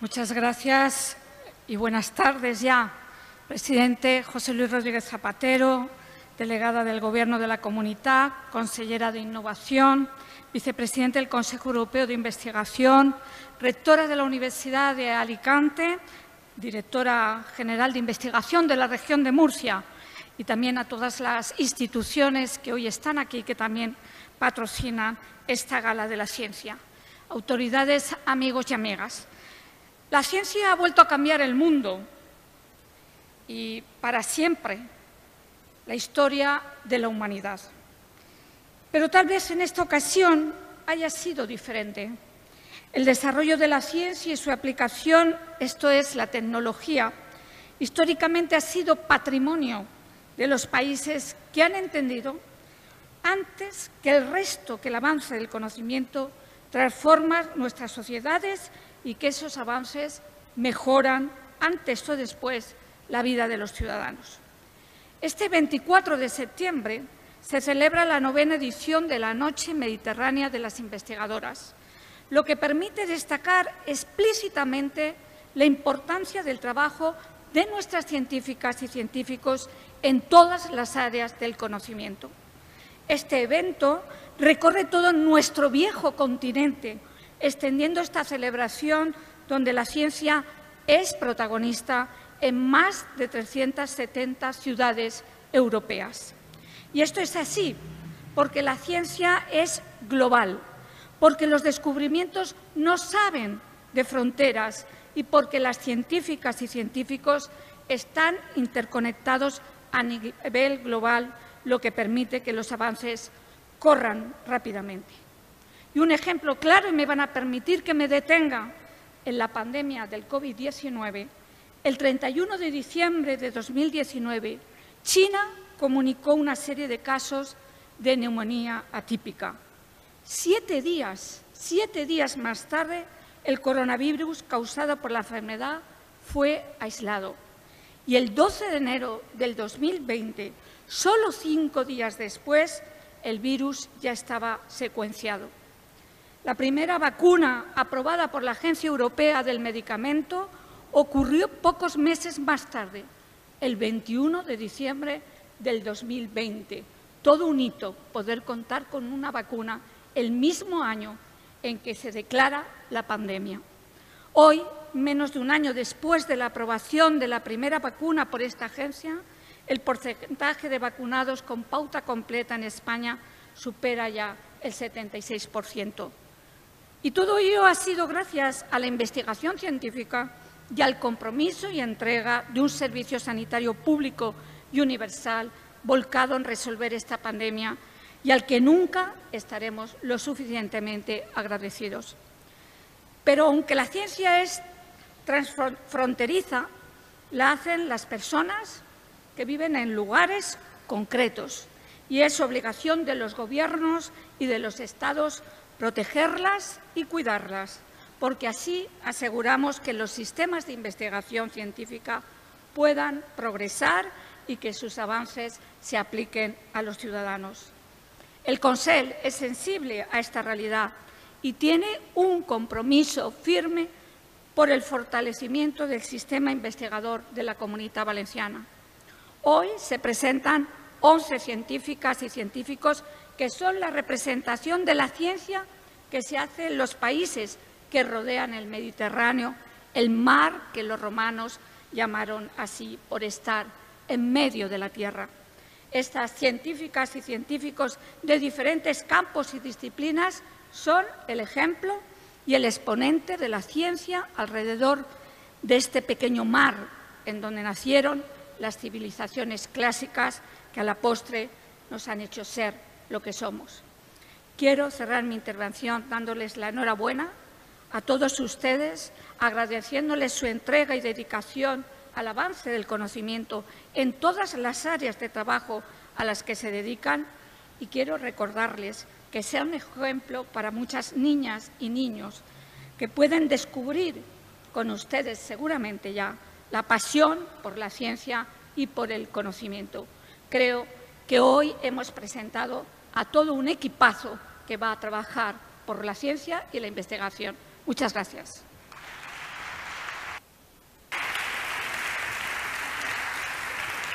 Muchas gracias y buenas tardes ya. Presidente José Luis Rodríguez Zapatero, delegada del Gobierno de la Comunidad, consellera de Innovación, vicepresidente del Consejo Europeo de Investigación, rectora de la Universidad de Alicante, directora general de Investigación de la región de Murcia y también a todas las instituciones que hoy están aquí que también patrocinan esta Gala de la Ciencia. Autoridades, amigos y amigas. La ciencia ha vuelto a cambiar el mundo y para siempre la historia de la humanidad. Pero tal vez en esta ocasión haya sido diferente. El desarrollo de la ciencia y su aplicación, esto es la tecnología, históricamente ha sido patrimonio de los países que han entendido antes que el resto que el avance del conocimiento transforma nuestras sociedades y que esos avances mejoran antes o después la vida de los ciudadanos. Este 24 de septiembre se celebra la novena edición de la Noche Mediterránea de las Investigadoras, lo que permite destacar explícitamente la importancia del trabajo de nuestras científicas y científicos en todas las áreas del conocimiento. Este evento recorre todo nuestro viejo continente, extendiendo esta celebración donde la ciencia es protagonista en más de 370 ciudades europeas. Y esto es así porque la ciencia es global, porque los descubrimientos no saben de fronteras y porque las científicas y científicos están interconectados a nivel global, lo que permite que los avances corran rápidamente. Y un ejemplo claro, y me van a permitir que me detenga en la pandemia del COVID-19, el 31 de diciembre de 2019, China comunicó una serie de casos de neumonía atípica. Siete días, siete días más tarde, el coronavirus causado por la enfermedad fue aislado. Y el 12 de enero del 2020, solo cinco días después, el virus ya estaba secuenciado. La primera vacuna aprobada por la Agencia Europea del Medicamento ocurrió pocos meses más tarde, el 21 de diciembre del 2020. Todo un hito poder contar con una vacuna el mismo año en que se declara la pandemia. Hoy, menos de un año después de la aprobación de la primera vacuna por esta agencia, el porcentaje de vacunados con pauta completa en España supera ya el 76%. Y todo ello ha sido gracias a la investigación científica y al compromiso y entrega de un servicio sanitario público y universal volcado en resolver esta pandemia y al que nunca estaremos lo suficientemente agradecidos. Pero aunque la ciencia es transfronteriza, la hacen las personas que viven en lugares concretos y es obligación de los gobiernos y de los estados protegerlas y cuidarlas, porque así aseguramos que los sistemas de investigación científica puedan progresar y que sus avances se apliquen a los ciudadanos. El Consell es sensible a esta realidad y tiene un compromiso firme por el fortalecimiento del sistema investigador de la Comunidad Valenciana. Hoy se presentan 11 científicas y científicos que son la representación de la ciencia que se hace en los países que rodean el Mediterráneo, el mar que los romanos llamaron así por estar en medio de la tierra. Estas científicas y científicos de diferentes campos y disciplinas son el ejemplo y el exponente de la ciencia alrededor de este pequeño mar en donde nacieron las civilizaciones clásicas que a la postre nos han hecho ser lo que somos. Quiero cerrar mi intervención dándoles la enhorabuena a todos ustedes, agradeciéndoles su entrega y dedicación al avance del conocimiento en todas las áreas de trabajo a las que se dedican y quiero recordarles que sea un ejemplo para muchas niñas y niños que pueden descubrir con ustedes seguramente ya la pasión por la ciencia y por el conocimiento. Creo que hoy hemos presentado a todo un equipazo que va a trabajar por la ciencia y la investigación. Muchas gracias.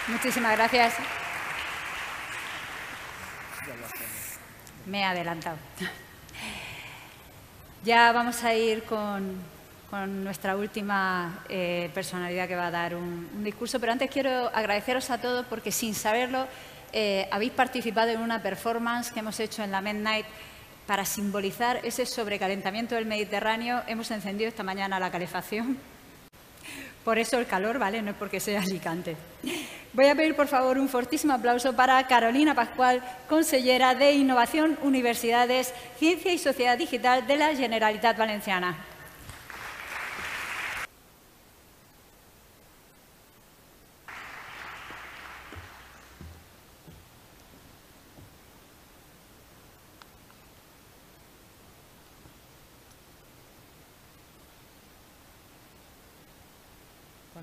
Muchísimas gracias. Me he adelantado. Ya vamos a ir con, nuestra última eh, personalidad que va a dar un, discurso, pero antes quiero agradeceros a todos porque sin saberlo eh, habéis participado en una performance que hemos hecho en la Midnight para simbolizar ese sobrecalentamiento del Mediterráneo. Hemos encendido esta mañana la calefacción. Por eso el calor, ¿vale? No es porque sea Alicante. Voy a pedir, por favor, un fortísimo aplauso para Carolina Pascual, consellera de Innovación, Universidades, Ciencia y Sociedad Digital de la Generalitat Valenciana.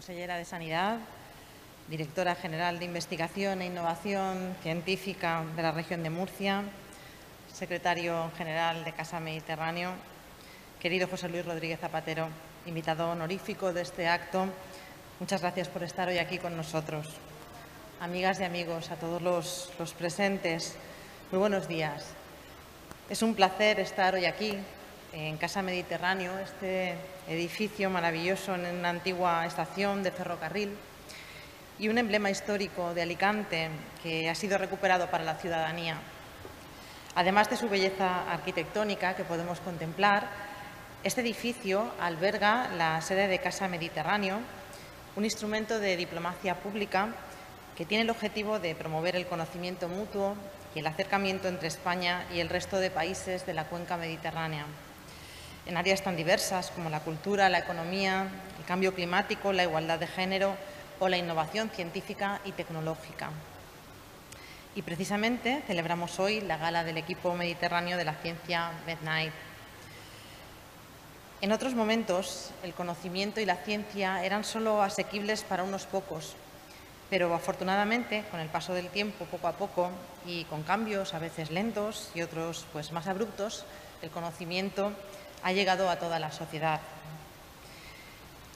Consellera de Sanidad, directora general de Investigación e Innovación Científica de la región de Murcia, secretario general de Casa Mediterráneo, querido José Luis Rodríguez Zapatero, invitado honorífico de este acto, muchas gracias por estar hoy aquí con nosotros. Amigas y amigos, a todos los, los presentes, muy buenos días. Es un placer estar hoy aquí en Casa Mediterráneo, este edificio maravilloso en una antigua estación de ferrocarril y un emblema histórico de Alicante que ha sido recuperado para la ciudadanía. Además de su belleza arquitectónica que podemos contemplar, este edificio alberga la sede de Casa Mediterráneo, un instrumento de diplomacia pública que tiene el objetivo de promover el conocimiento mutuo y el acercamiento entre España y el resto de países de la cuenca mediterránea en áreas tan diversas como la cultura, la economía, el cambio climático, la igualdad de género o la innovación científica y tecnológica. Y precisamente celebramos hoy la gala del equipo mediterráneo de la ciencia Midnight. En otros momentos, el conocimiento y la ciencia eran solo asequibles para unos pocos, pero afortunadamente, con el paso del tiempo, poco a poco, y con cambios a veces lentos y otros pues, más abruptos, el conocimiento ha llegado a toda la sociedad.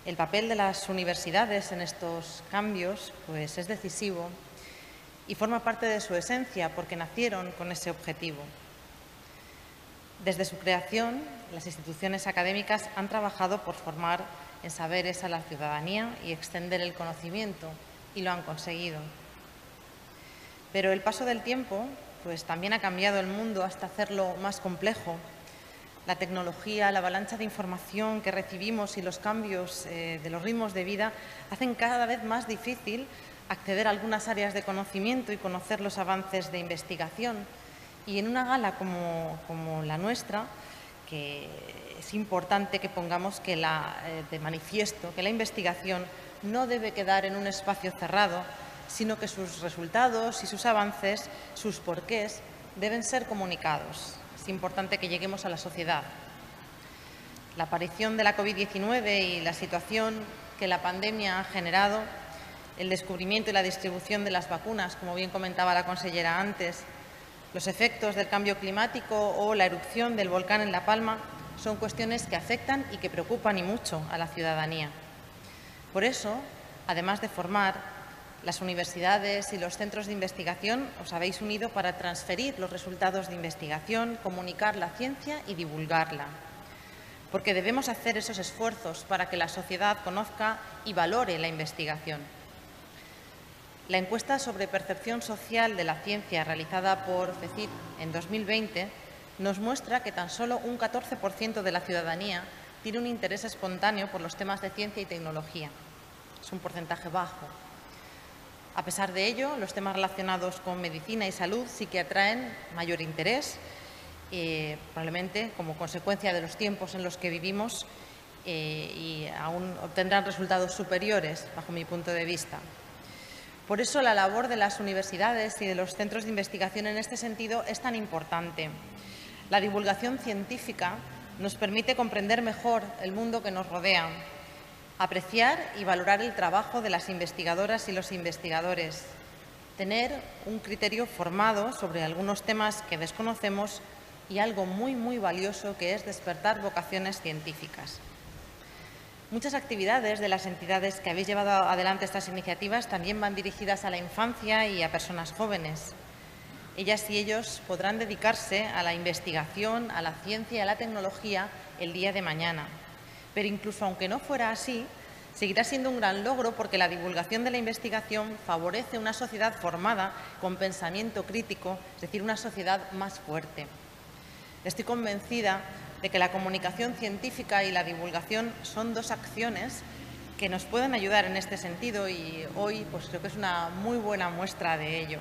El papel de las universidades en estos cambios pues, es decisivo y forma parte de su esencia porque nacieron con ese objetivo. Desde su creación, las instituciones académicas han trabajado por formar en saberes a la ciudadanía y extender el conocimiento, y lo han conseguido. Pero el paso del tiempo pues, también ha cambiado el mundo hasta hacerlo más complejo la tecnología, la avalancha de información que recibimos y los cambios eh, de los ritmos de vida hacen cada vez más difícil acceder a algunas áreas de conocimiento y conocer los avances de investigación. Y en una gala como, la nuestra, que es importante que pongamos eh, de manifiesto que la investigación no debe quedar en un espacio cerrado, sino que sus resultados y sus avances, sus porqués, deben ser comunicados es importante que lleguemos a la sociedad. La aparición de la COVID-19 y la situación que la pandemia ha generado, el descubrimiento y la distribución de las vacunas, como bien comentaba la consellera antes, los efectos del cambio climático o la erupción del volcán en La Palma son cuestiones que afectan y que preocupan y mucho a la ciudadanía. Por eso, además de formar, las universidades y los centros de investigación os habéis unido para transferir los resultados de investigación, comunicar la ciencia y divulgarla. Porque debemos hacer esos esfuerzos para que la sociedad conozca y valore la investigación. La encuesta sobre percepción social de la ciencia realizada por CECIT en 2020 nos muestra que tan solo un 14% de la ciudadanía tiene un interés espontáneo por los temas de ciencia y tecnología. Es un porcentaje bajo. A pesar de ello, los temas relacionados con medicina y salud sí que atraen mayor interés, eh, probablemente como consecuencia de los tiempos en los que vivimos eh, y aún obtendrán resultados superiores, bajo mi punto de vista. Por eso la labor de las universidades y de los centros de investigación en este sentido es tan importante. La divulgación científica nos permite comprender mejor el mundo que nos rodea, apreciar y valorar el trabajo de las investigadoras y los investigadores, tener un criterio formado sobre algunos temas que desconocemos y algo muy, muy valioso que es despertar vocaciones científicas. Muchas actividades de las entidades que habéis llevado adelante estas iniciativas también van dirigidas a la infancia y a personas jóvenes. Ellas y ellos podrán dedicarse a la investigación, a la ciencia y a la tecnología el día de mañana. Pero incluso aunque no fuera así, seguirá siendo un gran logro porque la divulgación de la investigación favorece una sociedad formada con pensamiento crítico, es decir, una sociedad más fuerte. Estoy convencida de que la comunicación científica y la divulgación son dos acciones que nos pueden ayudar en este sentido y hoy pues, creo que es una muy buena muestra de ello.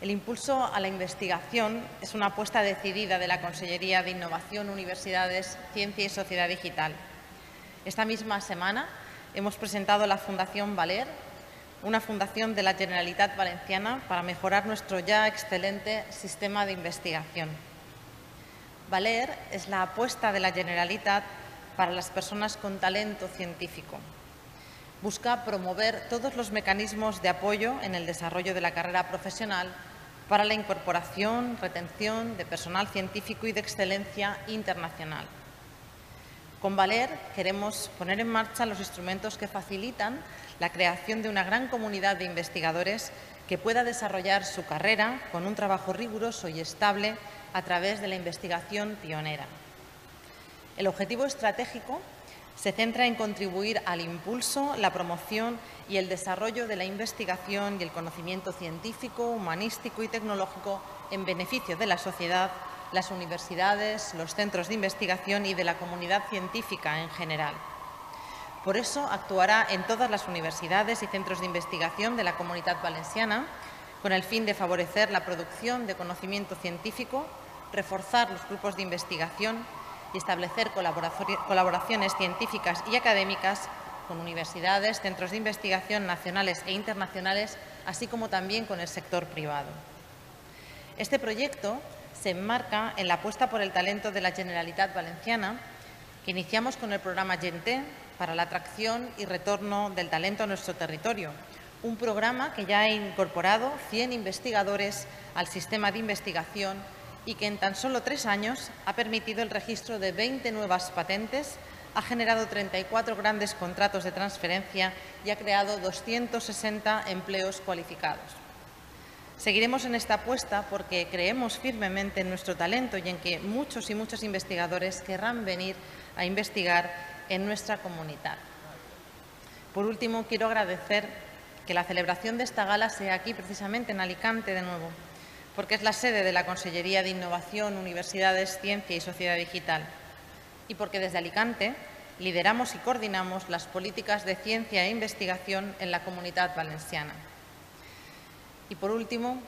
El impulso a la investigación es una apuesta decidida de la Consellería de Innovación, Universidades, Ciencia y Sociedad Digital. Esta misma semana hemos presentado la Fundación Valer, una fundación de la Generalitat Valenciana para mejorar nuestro ya excelente sistema de investigación. Valer es la apuesta de la Generalitat para las personas con talento científico. Busca promover todos los mecanismos de apoyo en el desarrollo de la carrera profesional para la incorporación, retención de personal científico y de excelencia internacional. Con Valer queremos poner en marcha los instrumentos que facilitan la creación de una gran comunidad de investigadores que pueda desarrollar su carrera con un trabajo riguroso y estable a través de la investigación pionera. El objetivo estratégico se centra en contribuir al impulso, la promoción y el desarrollo de la investigación y el conocimiento científico, humanístico y tecnológico en beneficio de la sociedad, las universidades, los centros de investigación y de la comunidad científica en general. Por eso actuará en todas las universidades y centros de investigación de la Comunidad Valenciana con el fin de favorecer la producción de conocimiento científico, reforzar los grupos de investigación y establecer colaboraciones científicas y académicas con universidades, centros de investigación nacionales e internacionales, así como también con el sector privado. Este proyecto se enmarca en la apuesta por el talento de la Generalitat Valenciana, que iniciamos con el programa GENTE para la atracción y retorno del talento a nuestro territorio, un programa que ya ha incorporado 100 investigadores al sistema de investigación y que en tan solo tres años ha permitido el registro de 20 nuevas patentes, ha generado 34 grandes contratos de transferencia y ha creado 260 empleos cualificados. Seguiremos en esta apuesta porque creemos firmemente en nuestro talento y en que muchos y muchos investigadores querrán venir a investigar en nuestra comunidad. Por último, quiero agradecer que la celebración de esta gala sea aquí, precisamente en Alicante, de nuevo porque es la sede de la Consellería de Innovación, Universidades, Ciencia y Sociedad Digital, y porque desde Alicante lideramos y coordinamos las políticas de ciencia e investigación en la comunidad valenciana. Y por último,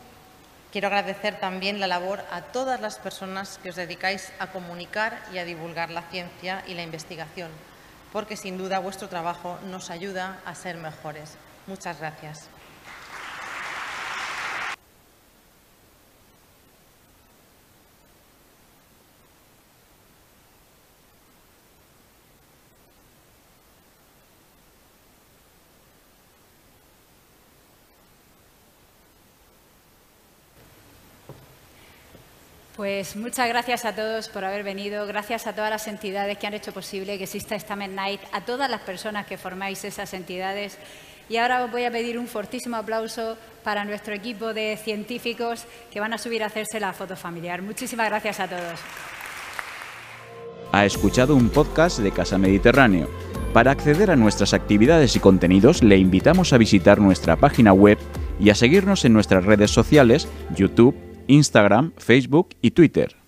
quiero agradecer también la labor a todas las personas que os dedicáis a comunicar y a divulgar la ciencia y la investigación, porque sin duda vuestro trabajo nos ayuda a ser mejores. Muchas gracias. Pues muchas gracias a todos por haber venido, gracias a todas las entidades que han hecho posible que exista esta Midnight, a todas las personas que formáis esas entidades. Y ahora os voy a pedir un fortísimo aplauso para nuestro equipo de científicos que van a subir a hacerse la foto familiar. Muchísimas gracias a todos. Ha escuchado un podcast de Casa Mediterráneo. Para acceder a nuestras actividades y contenidos le invitamos a visitar nuestra página web y a seguirnos en nuestras redes sociales, YouTube, Instagram, Facebook y Twitter.